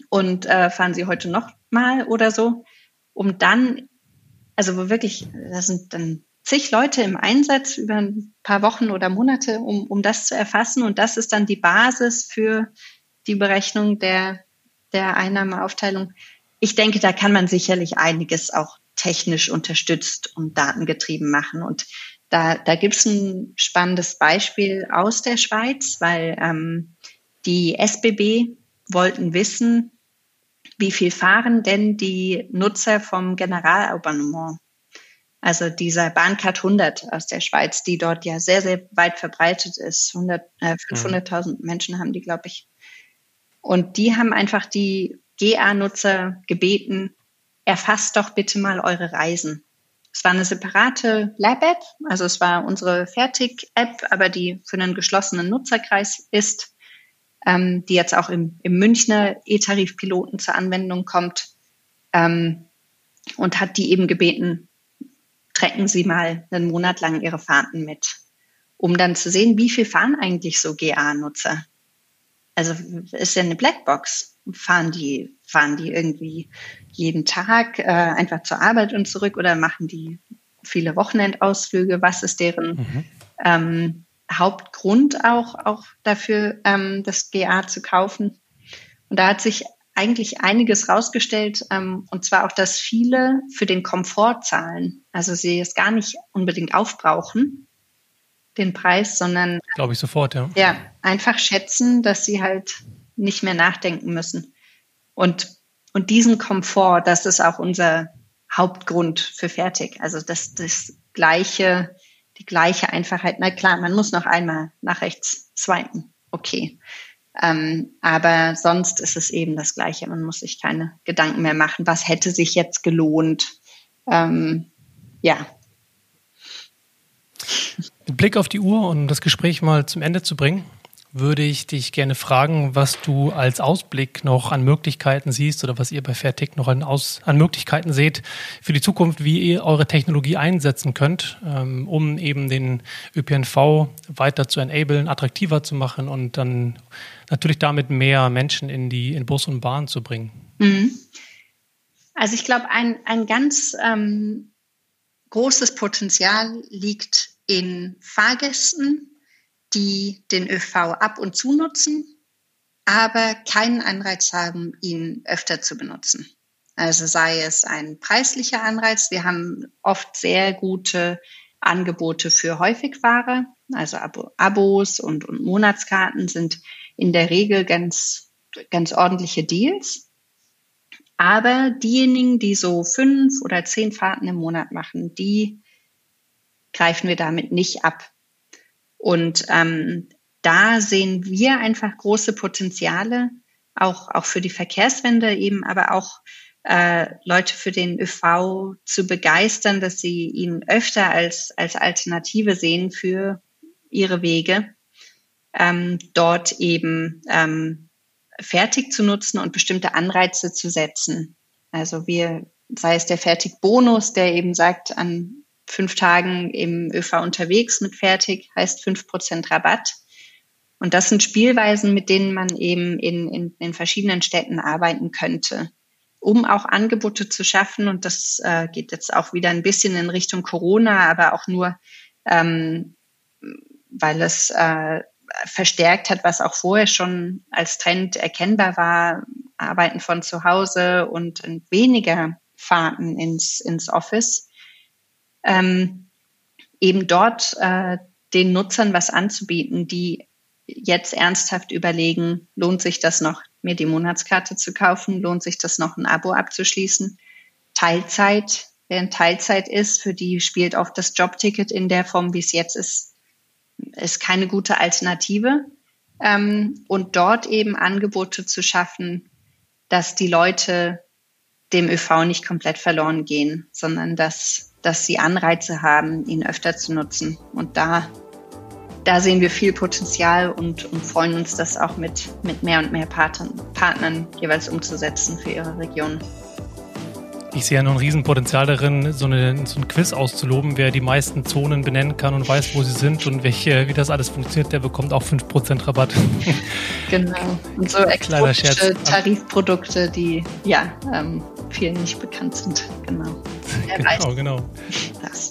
Und äh, fahren sie heute noch mal oder so, um dann, also wo wirklich, da sind dann zig Leute im Einsatz über ein paar Wochen oder Monate, um, um das zu erfassen. Und das ist dann die Basis für die Berechnung der, der Einnahmeaufteilung. Ich denke, da kann man sicherlich einiges auch technisch unterstützt und datengetrieben machen. Und da, da gibt es ein spannendes Beispiel aus der Schweiz, weil ähm, die SBB wollten wissen, wie viel fahren denn die Nutzer vom Generalabonnement? Also dieser Bahncard 100 aus der Schweiz, die dort ja sehr, sehr weit verbreitet ist. 100, äh, 500.000 mhm. Menschen haben die, glaube ich. Und die haben einfach die GA-Nutzer gebeten, erfasst doch bitte mal eure Reisen. Es war eine separate Lab-App, also es war unsere Fertig-App, aber die für einen geschlossenen Nutzerkreis ist ähm, die jetzt auch im, im Münchner E-Tarif-Piloten zur Anwendung kommt ähm, und hat die eben gebeten, trecken Sie mal einen Monat lang Ihre Fahrten mit, um dann zu sehen, wie viel fahren eigentlich so GA-Nutzer. Also ist ja eine Blackbox. Fahren die, fahren die irgendwie jeden Tag äh, einfach zur Arbeit und zurück oder machen die viele Wochenendausflüge? Was ist deren mhm. ähm, Hauptgrund auch, auch dafür, ähm, das GA zu kaufen. Und da hat sich eigentlich einiges rausgestellt, ähm, und zwar auch, dass viele für den Komfort zahlen. Also sie es gar nicht unbedingt aufbrauchen, den Preis, sondern. Glaube ich sofort, ja. Ja, einfach schätzen, dass sie halt nicht mehr nachdenken müssen. Und, und diesen Komfort, das ist auch unser Hauptgrund für fertig. Also das, das gleiche die gleiche Einfachheit. Na klar, man muss noch einmal nach rechts swipen. Okay. Ähm, aber sonst ist es eben das Gleiche. Man muss sich keine Gedanken mehr machen. Was hätte sich jetzt gelohnt? Ähm, ja. Mit Blick auf die Uhr und das Gespräch mal zum Ende zu bringen, würde ich dich gerne fragen, was du als Ausblick noch an Möglichkeiten siehst oder was ihr bei Fairtick noch an, Aus, an Möglichkeiten seht für die Zukunft, wie ihr eure Technologie einsetzen könnt, ähm, um eben den ÖPNV weiter zu enablen, attraktiver zu machen und dann natürlich damit mehr Menschen in die in Bus und Bahn zu bringen. Mhm. Also ich glaube, ein, ein ganz ähm, großes Potenzial liegt in Fahrgästen, die den ÖV ab und zu nutzen, aber keinen Anreiz haben, ihn öfter zu benutzen. Also sei es ein preislicher Anreiz. Wir haben oft sehr gute Angebote für Häufigware. Also Abo Abos und, und Monatskarten sind in der Regel ganz, ganz ordentliche Deals. Aber diejenigen, die so fünf oder zehn Fahrten im Monat machen, die greifen wir damit nicht ab. Und ähm, da sehen wir einfach große Potenziale, auch, auch für die Verkehrswende eben, aber auch äh, Leute für den ÖV zu begeistern, dass sie ihn öfter als, als Alternative sehen für ihre Wege, ähm, dort eben ähm, fertig zu nutzen und bestimmte Anreize zu setzen. Also wir, sei es der Fertigbonus, der eben sagt, an fünf Tagen im ÖV unterwegs mit Fertig heißt fünf Prozent Rabatt. Und das sind Spielweisen, mit denen man eben in, in, in verschiedenen Städten arbeiten könnte, um auch Angebote zu schaffen. Und das äh, geht jetzt auch wieder ein bisschen in Richtung Corona, aber auch nur, ähm, weil es äh, verstärkt hat, was auch vorher schon als Trend erkennbar war, Arbeiten von zu Hause und weniger Fahrten ins, ins Office ähm, eben dort äh, den Nutzern was anzubieten, die jetzt ernsthaft überlegen, lohnt sich das noch, mir die Monatskarte zu kaufen, lohnt sich das noch, ein Abo abzuschließen. Teilzeit, wer in Teilzeit ist, für die spielt auch das Jobticket in der Form, wie es jetzt ist, ist keine gute Alternative. Ähm, und dort eben Angebote zu schaffen, dass die Leute dem ÖV nicht komplett verloren gehen, sondern dass dass sie Anreize haben, ihn öfter zu nutzen. Und da, da sehen wir viel Potenzial und, und freuen uns, das auch mit, mit mehr und mehr Partnern, Partnern jeweils umzusetzen für ihre Region. Ich sehe ja noch ein Riesenpotenzial darin, so, eine, so ein Quiz auszuloben. Wer die meisten Zonen benennen kann und weiß, wo sie sind und welche, wie das alles funktioniert, der bekommt auch 5% Rabatt. Genau. Und so exotische Tarifprodukte, die ja ähm, vielen nicht bekannt sind. Genau. genau, genau. Das.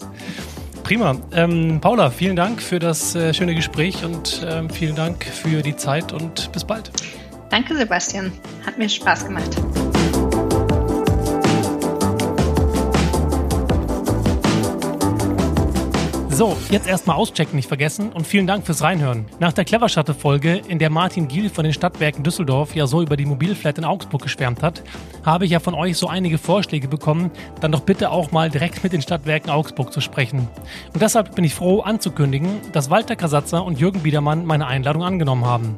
Prima. Ähm, Paula, vielen Dank für das äh, schöne Gespräch und ähm, vielen Dank für die Zeit und bis bald. Danke, Sebastian. Hat mir Spaß gemacht. So, jetzt erstmal auschecken nicht vergessen und vielen Dank fürs Reinhören. Nach der Cleverschatte-Folge, in der Martin Giel von den Stadtwerken Düsseldorf ja so über die Mobilflat in Augsburg geschwärmt hat, habe ich ja von euch so einige Vorschläge bekommen, dann doch bitte auch mal direkt mit den Stadtwerken Augsburg zu sprechen. Und deshalb bin ich froh anzukündigen, dass Walter Kasatzer und Jürgen Biedermann meine Einladung angenommen haben.